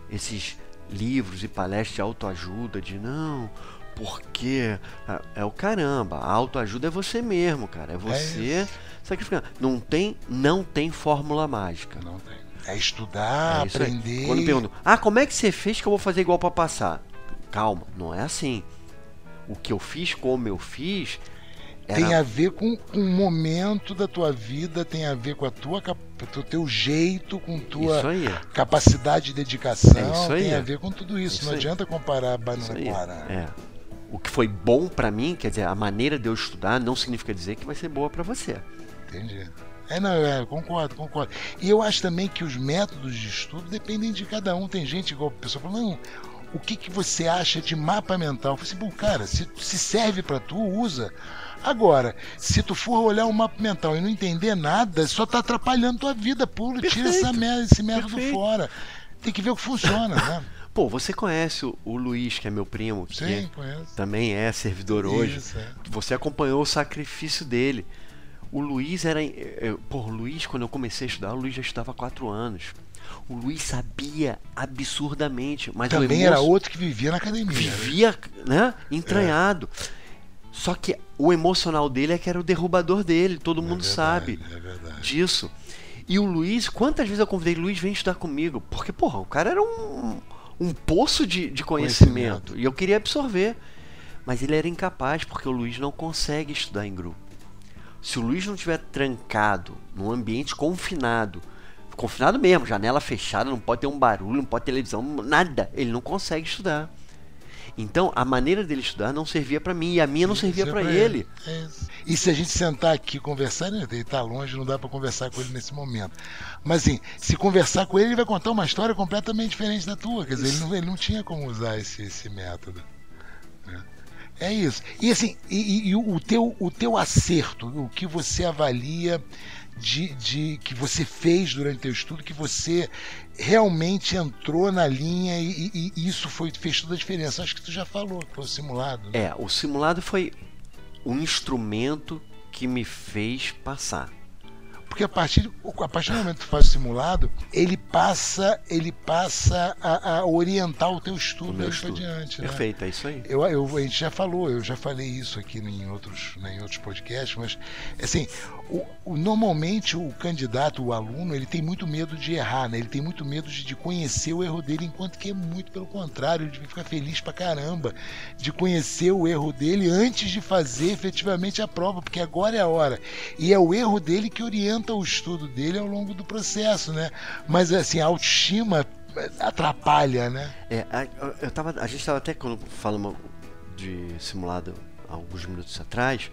[SPEAKER 3] esses livros e palestras de autoajuda, de não, porque é, é o caramba, a autoajuda é você mesmo, cara, é você
[SPEAKER 2] isso.
[SPEAKER 3] sacrificando. Não tem, não tem fórmula mágica.
[SPEAKER 2] Não tem. É estudar,
[SPEAKER 3] É isso aí.
[SPEAKER 2] aprender.
[SPEAKER 3] Quando perguntam, ah, como é que você fez que eu vou fazer igual para passar? Calma, não é assim. O que eu fiz, como eu fiz, era
[SPEAKER 2] Tem a ver com, com o momento da tua vida, tem a ver com a tua com teu jeito, com tua capacidade de dedicação,
[SPEAKER 3] É isso aí.
[SPEAKER 2] tem a ver com tudo isso.
[SPEAKER 3] Isso
[SPEAKER 2] não
[SPEAKER 3] aí.
[SPEAKER 2] adianta comparar banana.
[SPEAKER 3] É. O que foi bom para mim, quer dizer, a maneira de eu estudar não significa dizer que vai ser boa para você.
[SPEAKER 2] Entendi. É, não, é, concordo, concordo. E eu acho também que os métodos de estudo dependem de cada um. Tem gente igual a pessoa fala, não, o que, que você acha de mapa mental? Eu falei assim, bom, cara, se, se serve para tu, usa. Agora, se tu for olhar o mapa mental e não entender nada, só tá atrapalhando tua vida, pula, tira essa merda, esse método
[SPEAKER 3] perfeito.
[SPEAKER 2] fora. Tem que ver o que funciona, né?
[SPEAKER 3] Pô, você conhece o, o Luiz, que é meu primo, que
[SPEAKER 2] Sim, conheço.
[SPEAKER 3] também é servidor hoje.
[SPEAKER 2] Isso, é.
[SPEAKER 3] Você acompanhou o sacrifício dele. O Luiz era. eh, Pô, o Luiz, quando eu comecei a estudar, o Luiz já estudava há quatro anos. O Luiz sabia absurdamente, mas o
[SPEAKER 2] Também
[SPEAKER 3] emoço-
[SPEAKER 2] era outro que vivia na academia. né?
[SPEAKER 3] vivia, né, entranhado. Só que o emocional dele é que era o derrubador dele, todo mundo
[SPEAKER 2] verdade,
[SPEAKER 3] sabe
[SPEAKER 2] é
[SPEAKER 3] disso. E o Luiz, quantas vezes eu convidei Luiz, vem estudar comigo? Porque, porra, o cara era um, um poço de, de conhecimento,
[SPEAKER 2] Conhecimento.
[SPEAKER 3] e eu queria absorver. Mas ele era incapaz, porque o Luiz não consegue estudar em grupo. Se o Luiz não tiver trancado num ambiente confinado, confinado mesmo, janela fechada, não pode ter um barulho, não pode ter televisão, nada, ele não consegue estudar. Então, a maneira dele estudar não servia para mim e a minha não servia
[SPEAKER 2] é
[SPEAKER 3] para
[SPEAKER 2] pra
[SPEAKER 3] ele.
[SPEAKER 2] É. E se a gente sentar aqui e conversar, né? ele tá longe, não dá para conversar com ele nesse momento. Mas assim, se conversar com ele, ele vai contar uma história completamente diferente da tua. Quer dizer, ele não, ele não tinha como usar esse, esse método. né? É isso. E assim, e, e- e o, teu, o teu acerto, o que você avalia de, de que você fez durante o teu estudo, que você realmente entrou na linha e, e- e isso foi, fez toda a diferença. Acho que tu já falou, foi o simulado. né?
[SPEAKER 3] É, o simulado foi um instrumento que me fez passar.
[SPEAKER 2] porque a partir, a partir do momento que tu faz o simulado, ele passa, ele passa a, a orientar o teu estudo daí para diante. Né?
[SPEAKER 3] Perfeito, é isso aí.
[SPEAKER 2] Eu, eu, a gente já falou, eu já falei isso aqui em outros, né, em outros podcasts, mas assim, o, o, normalmente o candidato, o aluno, ele tem muito medo de errar, né? Ele tem muito medo de, de conhecer o erro dele, enquanto que é muito pelo contrário, ele fica feliz pra caramba de conhecer o erro dele antes de fazer efetivamente a prova, porque agora é a hora. E é o erro dele que orienta o estudo dele ao longo do processo, né? Mas assim, a autoestima atrapalha, né?
[SPEAKER 3] É, eu tava, a gente estava até quando falamos de simulado alguns minutos atrás,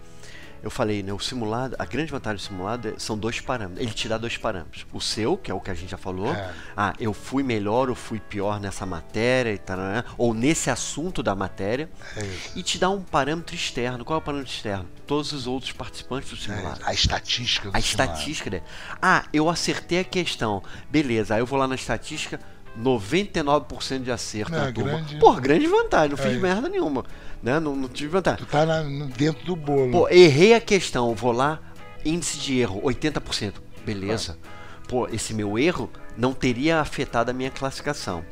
[SPEAKER 3] eu falei, né, o simulado, a grande vantagem do simulado é, são dois parâmetros. Ele te dá dois parâmetros. O seu, que é o que a gente já falou. É. Ah, eu fui melhor ou fui pior nessa matéria e tal, né? ou nesse assunto da matéria. É e te dá um parâmetro externo. Qual é o parâmetro externo? Todos os outros participantes do simulado.
[SPEAKER 2] É, a estatística
[SPEAKER 3] do A simulado. estatística, né? Ah, eu acertei a questão. Beleza, aí eu vou lá na estatística, 99% de acerto
[SPEAKER 2] não, na turma. Grande...
[SPEAKER 3] Pô, grande vantagem, não fiz é merda nenhuma. Né? Não, não tive vantagem.
[SPEAKER 2] Tu tá na, dentro do bolo.
[SPEAKER 3] Pô, errei a questão, vou lá, índice de erro, 80%. Beleza. Ah. Pô, esse meu erro não teria afetado a minha classificação.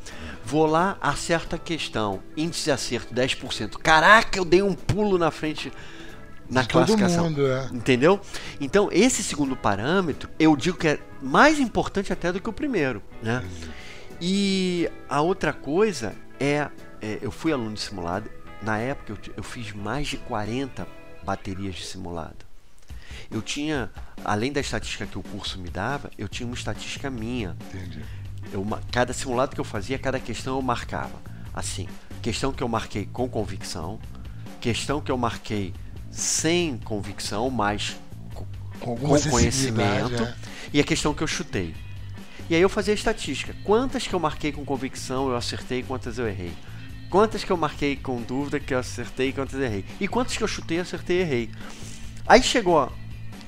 [SPEAKER 3] Vou lá, acerto a questão, índice de acerto 10%. Caraca, eu dei um pulo na frente na de classificação. Mundo, é. Entendeu? Então, esse segundo parâmetro, eu digo que é mais importante até do que o primeiro, né? Uhum. E a outra coisa é, é, eu fui aluno de simulado, na época eu, eu fiz mais de 40 baterias de simulado. Eu tinha, além da estatística que o curso me dava, eu tinha uma estatística minha.
[SPEAKER 2] Entendi.
[SPEAKER 3] Eu, cada simulado que eu fazia, cada questão eu marcava. Assim, questão que eu marquei com convicção, questão que eu marquei sem convicção, mas com, com conhecimento, é. e a questão que eu chutei. E aí eu fazia a estatística. Quantas que eu marquei com convicção eu acertei quantas eu errei? Quantas que eu marquei com dúvida que eu acertei e quantas errei? E quantas que eu chutei, acertei e errei? Aí chegou,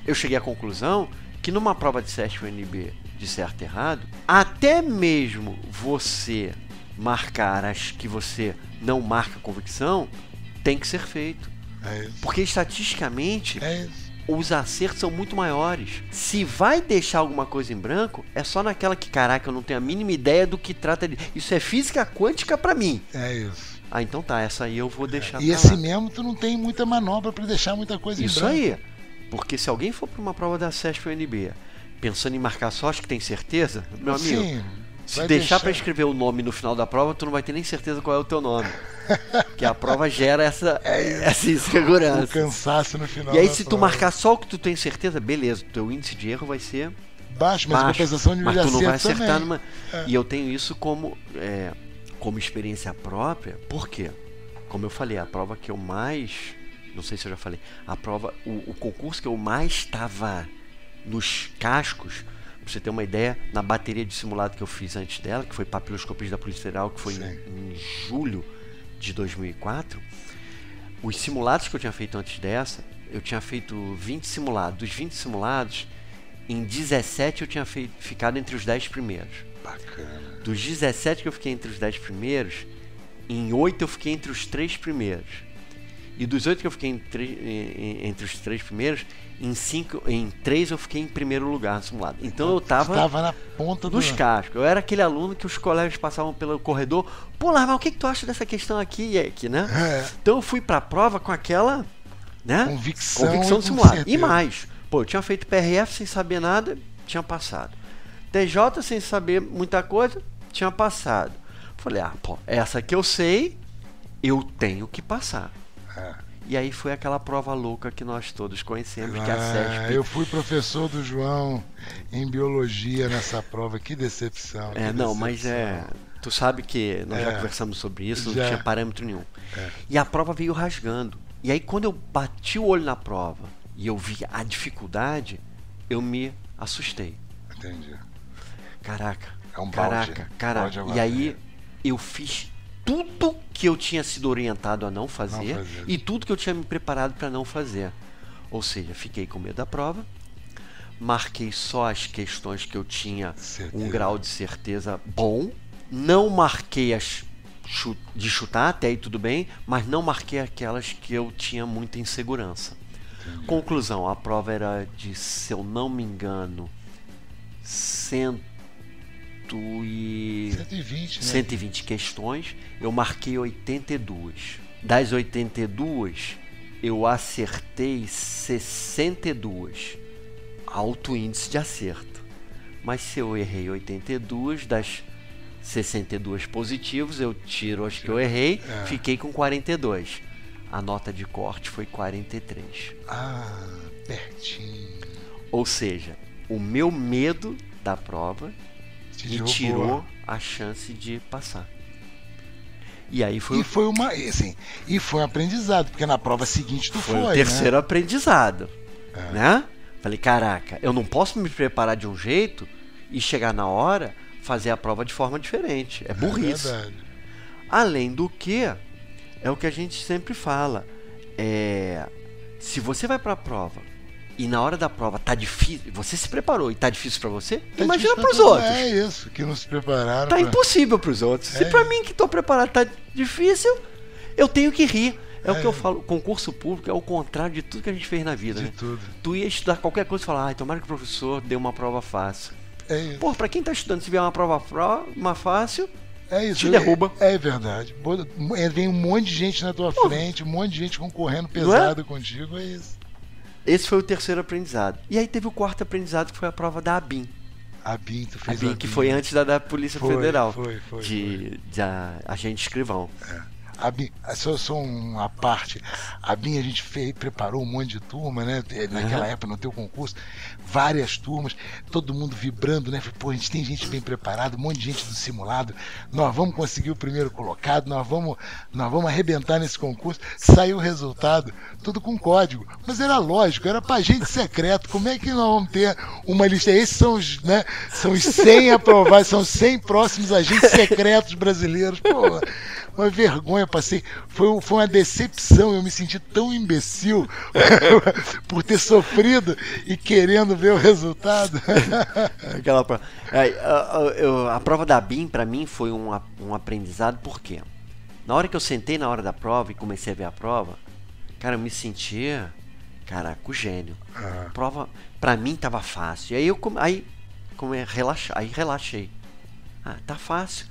[SPEAKER 3] eu cheguei à conclusão que numa prova de SESC UNB de certo e errado, até mesmo você marcar as que você não marca convicção, tem que ser feito.
[SPEAKER 2] É
[SPEAKER 3] Porque estatisticamente
[SPEAKER 2] é
[SPEAKER 3] os acertos são muito maiores. Se vai deixar alguma coisa em branco, é só naquela que, caraca, eu não tenho a mínima ideia do que trata de. Isso é física quântica para mim.
[SPEAKER 2] É isso.
[SPEAKER 3] Ah, então tá, essa aí eu vou deixar.
[SPEAKER 2] É. E esse mesmo tu não tem muita manobra para deixar muita coisa
[SPEAKER 3] isso
[SPEAKER 2] em branco.
[SPEAKER 3] Isso aí. Porque se alguém for para uma prova da SESP UNB pensando em marcar só, acho que tem certeza, meu amigo. Sim se deixar, deixar. para escrever o nome no final da prova, tu não vai ter nem certeza qual é o teu nome. que a prova gera essa, é essa insegurança. O
[SPEAKER 2] cansaço no final.
[SPEAKER 3] E aí, se prova. tu marcar só o que tu tem certeza, beleza, o teu índice de erro vai ser
[SPEAKER 2] baixo, mas baixo, compensação de
[SPEAKER 3] Mas tu não vai acertar numa. É. E eu tenho isso como, é, como experiência própria, por quê? Como eu falei, a prova que eu mais. Não sei se eu já falei. A prova, o, o concurso que eu mais estava nos cascos Pra você ter uma ideia, na bateria de simulado que eu fiz antes dela, que foi papiloscopia da Polícia Federal, que foi em, em, julho de 2004, os simulados que eu tinha feito antes dessa, eu tinha feito 20 simulados. Dos 20 simulados, em 17 eu tinha feito, ficado entre os 10 primeiros.
[SPEAKER 2] Bacana.
[SPEAKER 3] Dos 17 que eu fiquei entre os 10 primeiros, em 8 eu fiquei entre os 3 primeiros. E dos 8 que eu fiquei entre, entre os 3 primeiros, em cinco, em três eu fiquei em primeiro lugar no simulado. Então eu tava,
[SPEAKER 2] tava na ponta
[SPEAKER 3] dos do... cascos. Eu era aquele aluno que os colegas passavam pelo corredor. Pô, Larval, o que, que tu acha dessa questão aqui e aqui, né? É. Então eu fui pra prova com aquela né?
[SPEAKER 2] convicção,
[SPEAKER 3] convicção do simulado. E mais, pô, eu tinha feito PRF sem saber nada, tinha passado. TJ sem saber muita coisa, tinha passado. Falei, ah, pô, essa que eu sei, eu tenho que passar. É. E aí foi aquela prova louca que nós todos conhecemos, ah, que é a CESP.
[SPEAKER 2] Eu fui professor do João em biologia nessa prova, que decepção.
[SPEAKER 3] É,
[SPEAKER 2] que
[SPEAKER 3] não,
[SPEAKER 2] decepção.
[SPEAKER 3] mas é. Tu sabe que nós é, já conversamos sobre isso, já. não tinha parâmetro nenhum. É. E a prova veio rasgando. E aí quando eu bati o olho na prova e eu vi a dificuldade, eu me assustei.
[SPEAKER 2] Entendi.
[SPEAKER 3] Caraca.
[SPEAKER 2] É um
[SPEAKER 3] caraca,
[SPEAKER 2] balde,
[SPEAKER 3] caraca. Balde e aí eu fiz tudo que eu tinha sido orientado a não fazer, não fazer. e tudo que eu tinha me preparado para não fazer. Ou seja, fiquei com medo da prova, marquei só as questões que eu tinha certeza. um grau de certeza bom, não marquei as de chutar, até aí tudo bem, mas não marquei aquelas que eu tinha muita insegurança. Conclusão, a prova era de, se eu não me engano, cento e...
[SPEAKER 2] 120, né?
[SPEAKER 3] 120 questões. Eu marquei 82. Das 82, eu acertei 62. Alto índice de acerto. Mas se eu errei 82 das 62 positivos, eu tiro as que eu errei,
[SPEAKER 2] É.
[SPEAKER 3] fiquei com 42. A nota de corte foi 43.
[SPEAKER 2] Ah, pertinho.
[SPEAKER 3] Ou seja, o meu medo da prova me tirou a chance de passar. E aí foi,
[SPEAKER 2] E foi uma, e, assim, e foi um aprendizado, porque na prova seguinte tu
[SPEAKER 3] foi
[SPEAKER 2] foi,
[SPEAKER 3] o
[SPEAKER 2] né?
[SPEAKER 3] terceiro aprendizado,
[SPEAKER 2] É.
[SPEAKER 3] né? Falei, caraca, eu não posso me preparar de um jeito e chegar na hora fazer a prova de forma diferente. É burrice.
[SPEAKER 2] É.
[SPEAKER 3] Além do que, é o que a gente sempre fala. É, se você vai pra prova e na hora da prova tá difícil, você se preparou e tá difícil pra você,
[SPEAKER 2] Tá
[SPEAKER 3] imagina
[SPEAKER 2] pra todo-
[SPEAKER 3] outros.
[SPEAKER 2] É isso, que não se prepararam.
[SPEAKER 3] Tá
[SPEAKER 2] pra-
[SPEAKER 3] impossível pros outros. Se
[SPEAKER 2] É.
[SPEAKER 3] pra mim que tô preparado tá difícil, eu tenho que rir. É, o
[SPEAKER 2] É.
[SPEAKER 3] que eu falo, concurso público é o contrário de tudo que a gente fez na vida,
[SPEAKER 2] De
[SPEAKER 3] né?
[SPEAKER 2] tudo.
[SPEAKER 3] Tu ia estudar qualquer coisa e falar, ai, tomara que o professor dê uma prova fácil.
[SPEAKER 2] É isso.
[SPEAKER 3] Pô, pra quem tá estudando, se vier uma prova uma fácil,
[SPEAKER 2] É isso.
[SPEAKER 3] te derruba.
[SPEAKER 2] É, é verdade. É, Vem um monte de gente na tua frente, um monte de gente concorrendo
[SPEAKER 3] Não
[SPEAKER 2] pesado contigo, é isso.
[SPEAKER 3] Esse foi o terceiro aprendizado. E aí teve o quarto aprendizado, que foi a prova da ABIN.
[SPEAKER 2] A BIM, tu fez
[SPEAKER 3] BIM, que foi antes da da Polícia
[SPEAKER 2] Foi,
[SPEAKER 3] Federal.
[SPEAKER 2] foi, foi,
[SPEAKER 3] de, de a- agente escrivão.
[SPEAKER 2] A BIM, só, só uma parte. A BIM a gente fez, preparou um monte de turma, né? Naquela
[SPEAKER 3] Aham.
[SPEAKER 2] época, no teu concurso, várias turmas, todo mundo vibrando, né? Pô, a gente tem gente bem preparada, um monte de gente do simulado. Nós vamos conseguir o primeiro colocado, nós vamos, nós vamos arrebentar nesse concurso. Saiu o resultado, tudo com código. Mas era lógico, era pra gente secreto. Como é que nós vamos ter uma lista? Esses são os, né? São os 100 aprovados, são 100 próximos agentes secretos brasileiros. Pô, uma vergonha, passei. Foi, foi uma decepção. Eu me senti tão imbecil por ter sofrido e querendo ver o resultado.
[SPEAKER 3] Aquela prova. É, a, prova da BIM, pra mim, foi um, um aprendizado, por quê? Na hora que eu sentei na hora da prova e comecei a ver a prova, cara, eu me sentia, caraca, o gênio. A prova, pra mim, tava fácil. E aí eu aí, come, relaxa, aí relaxei. Ah, tá fácil.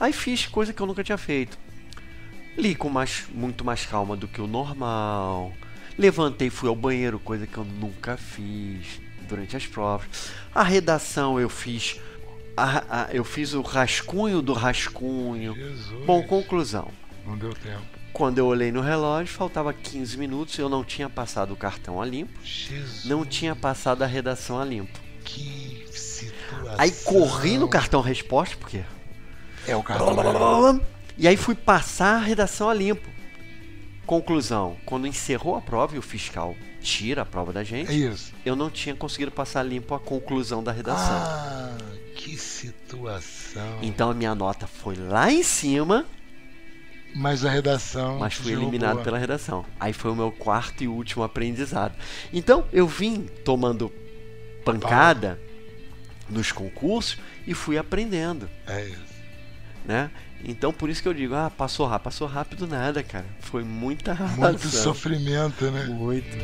[SPEAKER 3] Aí fiz coisa que eu nunca tinha feito. Li com mais, muito mais calma do que o normal. Levantei, fui ao banheiro, coisa que eu nunca fiz durante as provas. A redação eu fiz. a- a- eu fiz o rascunho do rascunho.
[SPEAKER 2] Jesus.
[SPEAKER 3] Bom, conclusão.
[SPEAKER 2] Não deu tempo.
[SPEAKER 3] Quando eu olhei no relógio, faltava 15 minutos, eu não tinha passado o cartão a limpo,
[SPEAKER 2] Jesus.
[SPEAKER 3] não tinha passado a redação a limpo.
[SPEAKER 2] Que situação.
[SPEAKER 3] Aí corri no cartão resposta, porque.
[SPEAKER 2] É o cartão.
[SPEAKER 3] E aí fui passar a redação a limpo. Conclusão: quando encerrou a prova e o fiscal tira a prova da
[SPEAKER 2] É
[SPEAKER 3] gente,
[SPEAKER 2] isso.
[SPEAKER 3] eu não tinha conseguido passar limpo a conclusão da redação.
[SPEAKER 2] Ah, que situação.
[SPEAKER 3] Então a minha nota foi lá em cima,
[SPEAKER 2] Mas a redação.
[SPEAKER 3] mas fui eliminado pela redação. Aí foi o meu quarto e último aprendizado. Então eu vim tomando pancada nos concursos e fui aprendendo.
[SPEAKER 2] É isso.
[SPEAKER 3] né? Então por isso que eu digo, ah, passou rápido, passou rápido nada, cara. Foi muita
[SPEAKER 2] Muito
[SPEAKER 3] razão.
[SPEAKER 2] sofrimento, né?
[SPEAKER 3] Muito.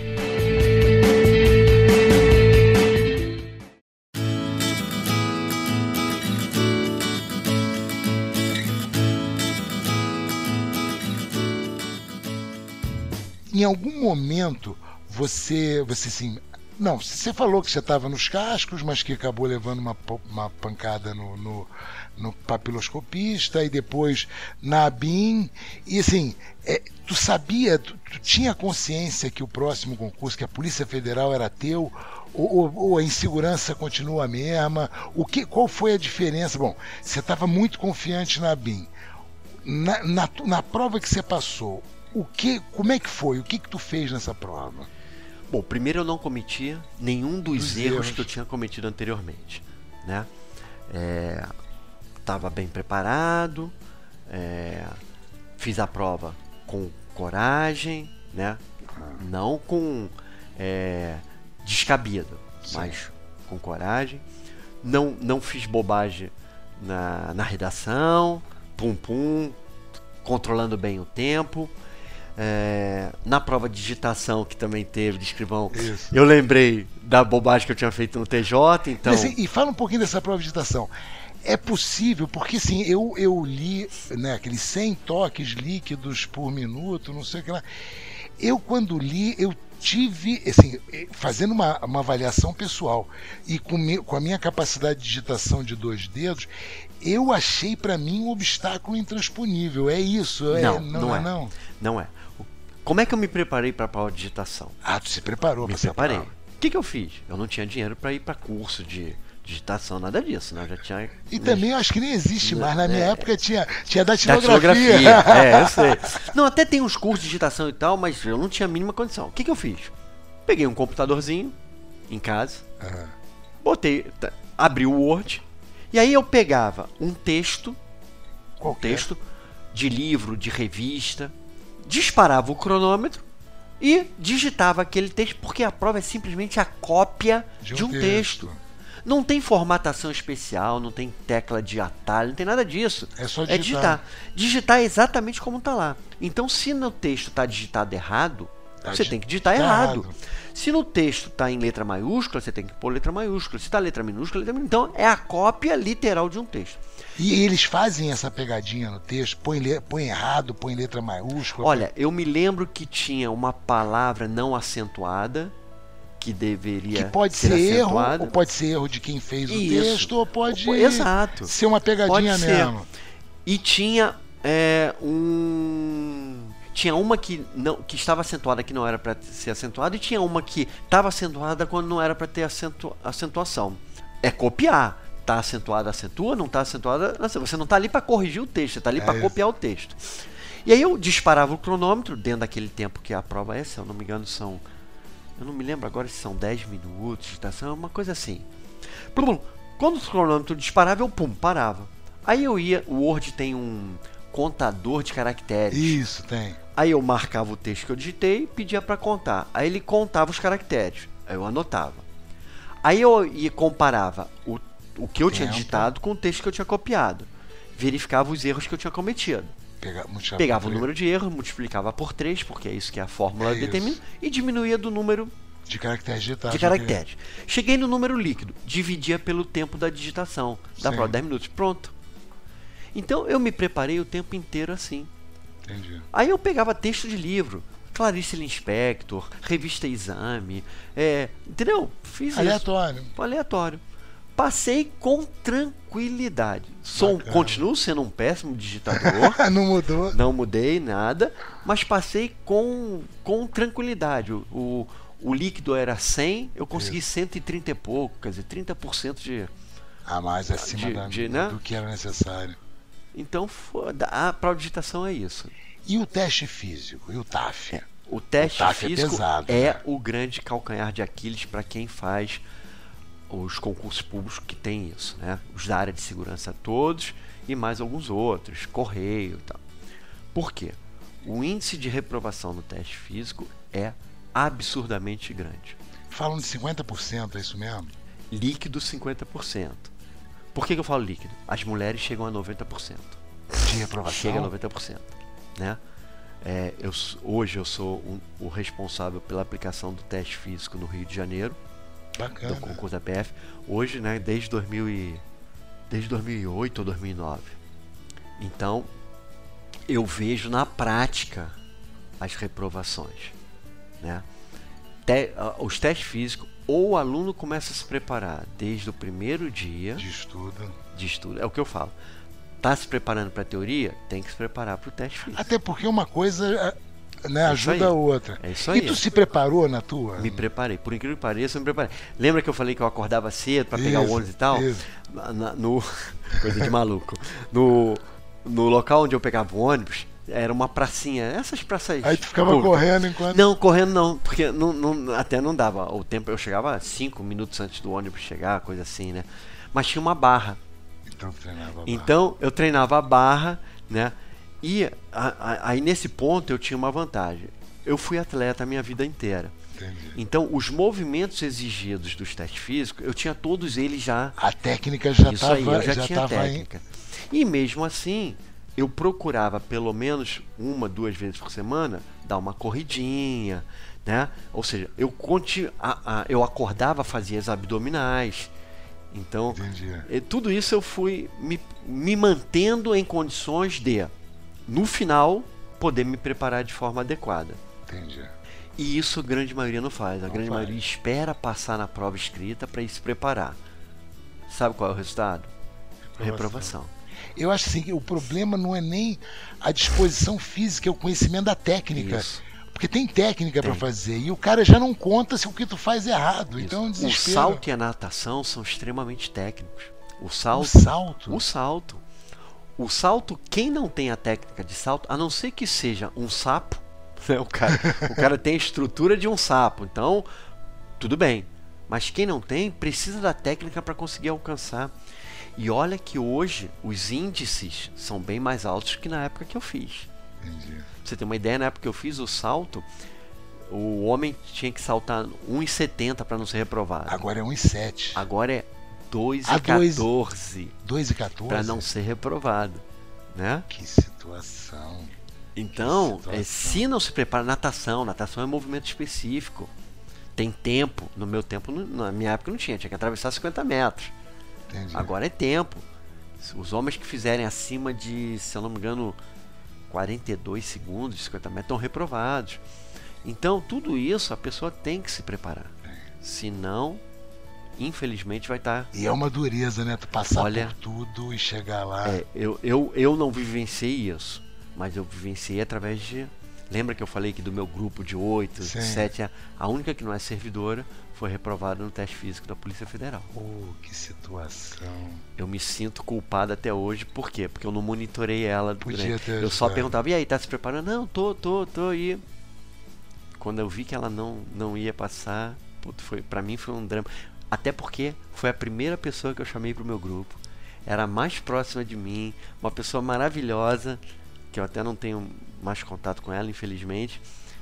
[SPEAKER 2] Em algum momento você, você assim, não, você falou que você estava nos cascos, mas que acabou levando uma, uma pancada no, no, no papiloscopista e depois na ABIN. E assim, é, tu sabia, tu, tu tinha consciência que o próximo concurso, que a Polícia Federal era teu, ou, ou- ou a insegurança continua a mesma? O que, qual foi a diferença? Bom, você estava muito confiante na ABIN. Na, na, na prova que você passou, o que, como é que foi? O que, que tu fez nessa prova?
[SPEAKER 3] Bom, primeiro eu não cometia nenhum dos,
[SPEAKER 2] Dos
[SPEAKER 3] erros,
[SPEAKER 2] erros.
[SPEAKER 3] que eu tinha cometido anteriormente, né? É, tava bem preparado, é, fiz a prova com coragem, né? Não com é, descabido,
[SPEAKER 2] Sim.
[SPEAKER 3] mas com coragem. Não, não fiz bobagem na, na redação, pum pum, controlando bem o tempo. É, na prova de digitação que também teve de escrivão,
[SPEAKER 2] Isso.
[SPEAKER 3] eu lembrei da bobagem que eu tinha feito no TJ, então.
[SPEAKER 2] Mas, e fala um pouquinho dessa prova de digitação. É possível, porque assim, eu, eu li né, aqueles 100 toques líquidos por minuto, não sei o que lá. Eu, quando li, eu tive, assim, fazendo uma, uma avaliação pessoal e com, me, com a minha capacidade de digitação de dois dedos, eu achei para mim um obstáculo intransponível. É isso? É,
[SPEAKER 3] Não,
[SPEAKER 2] não,
[SPEAKER 3] não
[SPEAKER 2] é,
[SPEAKER 3] é.
[SPEAKER 2] não.
[SPEAKER 3] Não é. Como é que eu me preparei para a prova de digitação?
[SPEAKER 2] Ah, tu se preparou
[SPEAKER 3] Me
[SPEAKER 2] para ser
[SPEAKER 3] preparei. O que, que eu fiz? Eu não tinha dinheiro para ir para curso de digitação, nada disso, né? Eu já tinha.
[SPEAKER 2] E também eu acho que nem existe mais. Na
[SPEAKER 3] É.
[SPEAKER 2] minha época tinha, tinha
[SPEAKER 3] Datilografia.
[SPEAKER 2] datilografia.
[SPEAKER 3] é, eu sei. Não, até tem uns cursos de digitação e tal, mas eu não tinha a mínima condição. O que, que eu fiz? Peguei um computadorzinho em casa,
[SPEAKER 2] Ah,
[SPEAKER 3] botei, tá, abri o Word, e aí eu pegava um texto, um
[SPEAKER 2] qualquer.
[SPEAKER 3] texto de livro, de revista, disparava o cronômetro e digitava aquele texto, porque a prova é simplesmente a cópia de um, texto. Não tem formatação especial, não tem tecla de atalho, não tem nada disso.
[SPEAKER 2] É só
[SPEAKER 3] É
[SPEAKER 2] digitar.
[SPEAKER 3] digitar. Digitar é exatamente como está lá. Então, se no texto está digitado errado,
[SPEAKER 2] Tá
[SPEAKER 3] você tem que digitar
[SPEAKER 2] tá
[SPEAKER 3] errado.
[SPEAKER 2] errado.
[SPEAKER 3] Se no texto está em letra maiúscula, você tem que pôr letra maiúscula. Se está letra minúscula, letra minúscula. Então, é a cópia literal de um texto.
[SPEAKER 2] E eles fazem essa pegadinha no texto, põe, le- põe errado, põe letra maiúscula.
[SPEAKER 3] Olha, eu me lembro que tinha uma palavra não acentuada que deveria
[SPEAKER 2] que pode
[SPEAKER 3] ser
[SPEAKER 2] ser erro, ou pode ser erro de quem fez o
[SPEAKER 3] Isso.
[SPEAKER 2] texto, ou pode
[SPEAKER 3] Exato.
[SPEAKER 2] ser uma pegadinha
[SPEAKER 3] ser.
[SPEAKER 2] mesmo.
[SPEAKER 3] E tinha é, um. Tinha uma que não que estava acentuada que não era para ser acentuada e tinha uma que estava acentuada quando não era para ter acentu, acentuação. É copiar. Tá acentuada, acentua, não tá acentuada, você não tá ali para corrigir o texto, você tá ali
[SPEAKER 2] É
[SPEAKER 3] para copiar o texto. E aí eu disparava o cronômetro dentro daquele tempo que a prova é, se eu não me engano, são eu não me lembro agora se são 10 minutos, digitação, é uma coisa assim. Plum. Quando o cronômetro disparava, eu pum, parava. Aí eu ia, o Word tem um contador de caracteres.
[SPEAKER 2] Isso, tem.
[SPEAKER 3] Aí eu marcava o texto que eu digitei e pedia para contar. Aí ele contava os caracteres. Aí eu anotava. Aí eu ia comparava o, o que eu tinha
[SPEAKER 2] Tempo.
[SPEAKER 3] digitado com o texto que eu tinha copiado. Verificava os erros que eu tinha cometido.
[SPEAKER 2] Pega,
[SPEAKER 3] Pegava o número de erros, multiplicava por 3, porque é isso que a fórmula
[SPEAKER 2] É
[SPEAKER 3] determina,
[SPEAKER 2] isso.
[SPEAKER 3] e diminuía do número
[SPEAKER 2] de caracteres digitados.
[SPEAKER 3] de caracteres. Cheguei no número líquido, dividia pelo tempo da digitação.
[SPEAKER 2] Sim.
[SPEAKER 3] prova, 10 minutos. Pronto. Então eu me preparei o tempo inteiro assim.
[SPEAKER 2] Entendi.
[SPEAKER 3] Aí eu pegava texto de livro. Clarice Lispector, Revista Exame, é, entendeu? Fiz
[SPEAKER 2] Aleatório.
[SPEAKER 3] isso. Aleatório. Passei com tranquilidade. Sou,
[SPEAKER 2] Bacana.
[SPEAKER 3] continuo sendo um péssimo digitador.
[SPEAKER 2] Não mudou.
[SPEAKER 3] não mudei nada, mas passei com, com tranquilidade. O, o, o líquido era 100, eu consegui 130 e pouco, quer dizer, 30% de.
[SPEAKER 2] A mais acima
[SPEAKER 3] De-
[SPEAKER 2] da-
[SPEAKER 3] de, né?
[SPEAKER 2] do que era necessário.
[SPEAKER 3] Então, a digitação é isso.
[SPEAKER 2] E o teste físico? E o TAF?
[SPEAKER 3] É, O teste
[SPEAKER 2] O TAF é
[SPEAKER 3] físico
[SPEAKER 2] pesado,
[SPEAKER 3] é
[SPEAKER 2] né?
[SPEAKER 3] o grande calcanhar de Aquiles para quem faz os concursos públicos que tem isso, né? Os da área de segurança todos e mais alguns outros, correio e tal. Por quê? O índice de reprovação no teste físico é absurdamente grande.
[SPEAKER 2] Falam de 50%, é isso mesmo?
[SPEAKER 3] Líquido 50%. Por que, que eu falo líquido? As mulheres chegam a 90%.
[SPEAKER 2] De reprovação?
[SPEAKER 3] Chega a 90%. Né? É, eu, hoje eu sou um- o responsável pela aplicação do teste físico no Rio de Janeiro,
[SPEAKER 2] Bacana.
[SPEAKER 3] do concurso da PF. Hoje, né, desde, 2000 e, desde 2008 ou 2009. Então, eu vejo na prática as reprovações. Né? Te- os testes físicos, ou o aluno começa a se preparar desde o primeiro dia
[SPEAKER 2] De estudo.
[SPEAKER 3] de estudo. É o que eu falo. Tá se preparando para a teoria? Tem que se preparar para o teste físico.
[SPEAKER 2] Até porque uma coisa né,
[SPEAKER 3] É
[SPEAKER 2] ajuda a outra.
[SPEAKER 3] É isso
[SPEAKER 2] E
[SPEAKER 3] aí.
[SPEAKER 2] tu se preparou na tua?
[SPEAKER 3] Me preparei. Por incrível que pareça, eu me preparei. Lembra que eu falei que eu acordava cedo para pegar o ônibus e tal?
[SPEAKER 2] isso.
[SPEAKER 3] Na- no coisa de maluco. No, no local onde eu pegava o ônibus, era uma pracinha. Essas praças.
[SPEAKER 2] Aí tu ficava correndo enquanto.
[SPEAKER 3] Não, correndo não, porque não, não- até não dava. O tempo eu chegava cinco minutos antes do ônibus chegar, coisa assim, né? Mas tinha uma barra.
[SPEAKER 2] Então treinava barra.
[SPEAKER 3] Então eu treinava a barra, né? E a- a- aí nesse ponto eu tinha uma vantagem. Eu fui atleta a minha vida inteira.
[SPEAKER 2] Entendi.
[SPEAKER 3] Então os movimentos exigidos dos testes físicos, eu tinha todos eles já.
[SPEAKER 2] A técnica já estava
[SPEAKER 3] eu já,
[SPEAKER 2] já
[SPEAKER 3] tinha
[SPEAKER 2] tava em-
[SPEAKER 3] técnica. E mesmo assim, eu procurava pelo menos uma, duas vezes por semana dar uma corridinha, né? Ou seja, eu, conti, a, a, eu acordava, fazia as abdominais. Então,
[SPEAKER 2] Entendi.
[SPEAKER 3] tudo isso eu fui me, me mantendo em condições de, no final, poder me preparar de forma adequada.
[SPEAKER 2] Entendi.
[SPEAKER 3] E isso a grande maioria não faz. A
[SPEAKER 2] Não
[SPEAKER 3] grande
[SPEAKER 2] faz.
[SPEAKER 3] maioria espera passar na prova escrita para ir se preparar. Sabe qual é o resultado? Reprovação.
[SPEAKER 2] Eu acho assim que o problema não é nem a disposição física, é o conhecimento da técnica.
[SPEAKER 3] Isso.
[SPEAKER 2] Porque tem técnica
[SPEAKER 3] Tem.
[SPEAKER 2] fazer e o cara já não conta se o que tu faz é errado.
[SPEAKER 3] Isso.
[SPEAKER 2] Então é um
[SPEAKER 3] o
[SPEAKER 2] desespero.
[SPEAKER 3] salto e a natação são extremamente técnicos. O salto,
[SPEAKER 2] O salto.
[SPEAKER 3] o salto, o salto, quem não tem a técnica de salto, a não ser que seja um sapo, né? o cara, o cara tem a estrutura de um sapo, então tudo bem. Mas quem não tem precisa da técnica para conseguir alcançar. E olha que hoje os índices são bem mais altos que na época que eu fiz.
[SPEAKER 2] Entendi.
[SPEAKER 3] Pra você ter uma ideia, na época que eu fiz o salto, o homem tinha que saltar 1,70 para não ser reprovado.
[SPEAKER 2] Agora é 1,7.
[SPEAKER 3] Agora é
[SPEAKER 2] A dois-
[SPEAKER 3] 2,14
[SPEAKER 2] 2,14.
[SPEAKER 3] para não ser reprovado, né?
[SPEAKER 2] Que situação.
[SPEAKER 3] Então,
[SPEAKER 2] situação.
[SPEAKER 3] é, se não se prepara natação, natação é movimento específico. Tem tempo. No meu tempo, na minha época não tinha, tinha que atravessar 50 metros.
[SPEAKER 2] Entendi.
[SPEAKER 3] Agora é tempo. Os homens que fizerem acima de, se eu não me engano, 42 segundos, 50 metros, estão reprovados. Então, tudo isso a pessoa tem que se preparar. Senão, infelizmente, vai estar.
[SPEAKER 2] E é uma dureza, né? Tu passar
[SPEAKER 3] Olha-
[SPEAKER 2] por tudo e chegar lá.
[SPEAKER 3] É, eu, eu, eu não vivenciei isso, mas eu vivenciei através de. Lembra que eu falei que do meu grupo de 8,
[SPEAKER 2] Sim.
[SPEAKER 3] 7, a- única que não é servidora foi reprovada no teste físico da Polícia Federal.
[SPEAKER 2] Oh, que situação.
[SPEAKER 3] Eu me sinto culpado até hoje, por quê? Porque eu não monitorei ela.
[SPEAKER 2] Podia
[SPEAKER 3] durante-
[SPEAKER 2] ter
[SPEAKER 3] eu só perguntava, e aí, tá se preparando? Não, tô, tô, tô aí. Quando eu vi que ela não, não ia passar, puto, foi, pra mim foi um drama. Até porque foi a primeira pessoa que eu chamei pro meu grupo. Era a mais próxima de mim, uma pessoa maravilhosa, que eu até não tenho mais contato com ela, infelizmente,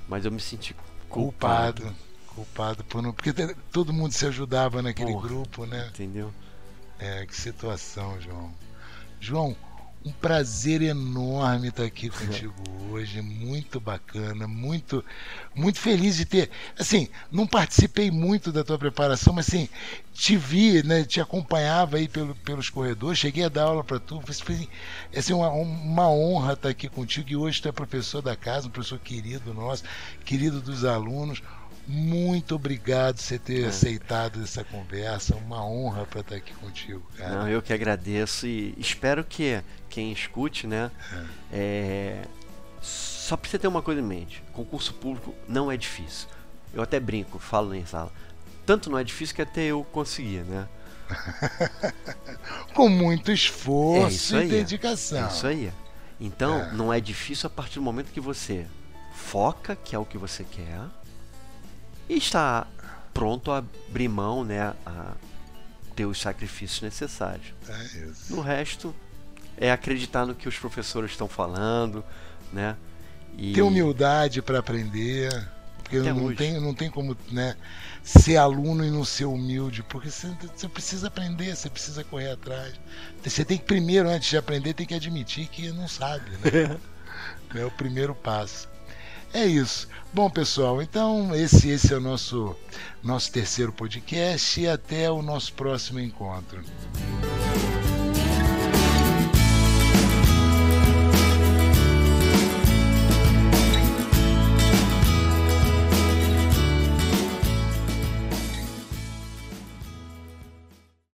[SPEAKER 3] mas eu me senti culpado.
[SPEAKER 2] Culpado. Culpado por não. Porque todo mundo se ajudava naquele
[SPEAKER 3] Porra.
[SPEAKER 2] grupo, né?
[SPEAKER 3] Entendeu?
[SPEAKER 2] É, que situação, João. João, um prazer enorme estar aqui contigo hoje, muito bacana, muito muito feliz de ter, assim, não participei muito da tua preparação, mas assim, te vi, né, te acompanhava aí pelo, pelos corredores, cheguei a dar aula para tu, foi assim, uma, uma honra estar aqui contigo e hoje tu é professor da casa, um professor querido nosso, querido dos alunos, muito obrigado por você ter
[SPEAKER 3] É.
[SPEAKER 2] aceitado essa conversa, uma honra para estar aqui contigo, cara.
[SPEAKER 3] Não, eu que agradeço e espero que quem escute, né? é, só precisa ter uma coisa em mente: concurso público não é difícil. Eu até brinco, falo em sala. Tanto não é difícil que até eu consegui, né?
[SPEAKER 2] com muito
[SPEAKER 3] É
[SPEAKER 2] esforço
[SPEAKER 3] isso
[SPEAKER 2] e dedicação.
[SPEAKER 3] É isso aí. Então,
[SPEAKER 2] É.
[SPEAKER 3] não é difícil a partir do momento que você foca, que é o que você quer, e está pronto a abrir mão, né? A ter os sacrifícios necessários.
[SPEAKER 2] É isso.
[SPEAKER 3] No resto, é acreditar no que os professores estão falando, né? E
[SPEAKER 2] Ter humildade para aprender, porque
[SPEAKER 3] Até
[SPEAKER 2] não
[SPEAKER 3] hoje.
[SPEAKER 2] tem, não tem como né, ser aluno e não ser humilde, porque você, você precisa aprender, você precisa correr atrás. Você tem que primeiro, antes de aprender, tem que admitir que não sabe, né? é o primeiro passo. É isso. Bom, pessoal, então esse, esse é o nosso, nosso terceiro podcast e até o nosso próximo encontro.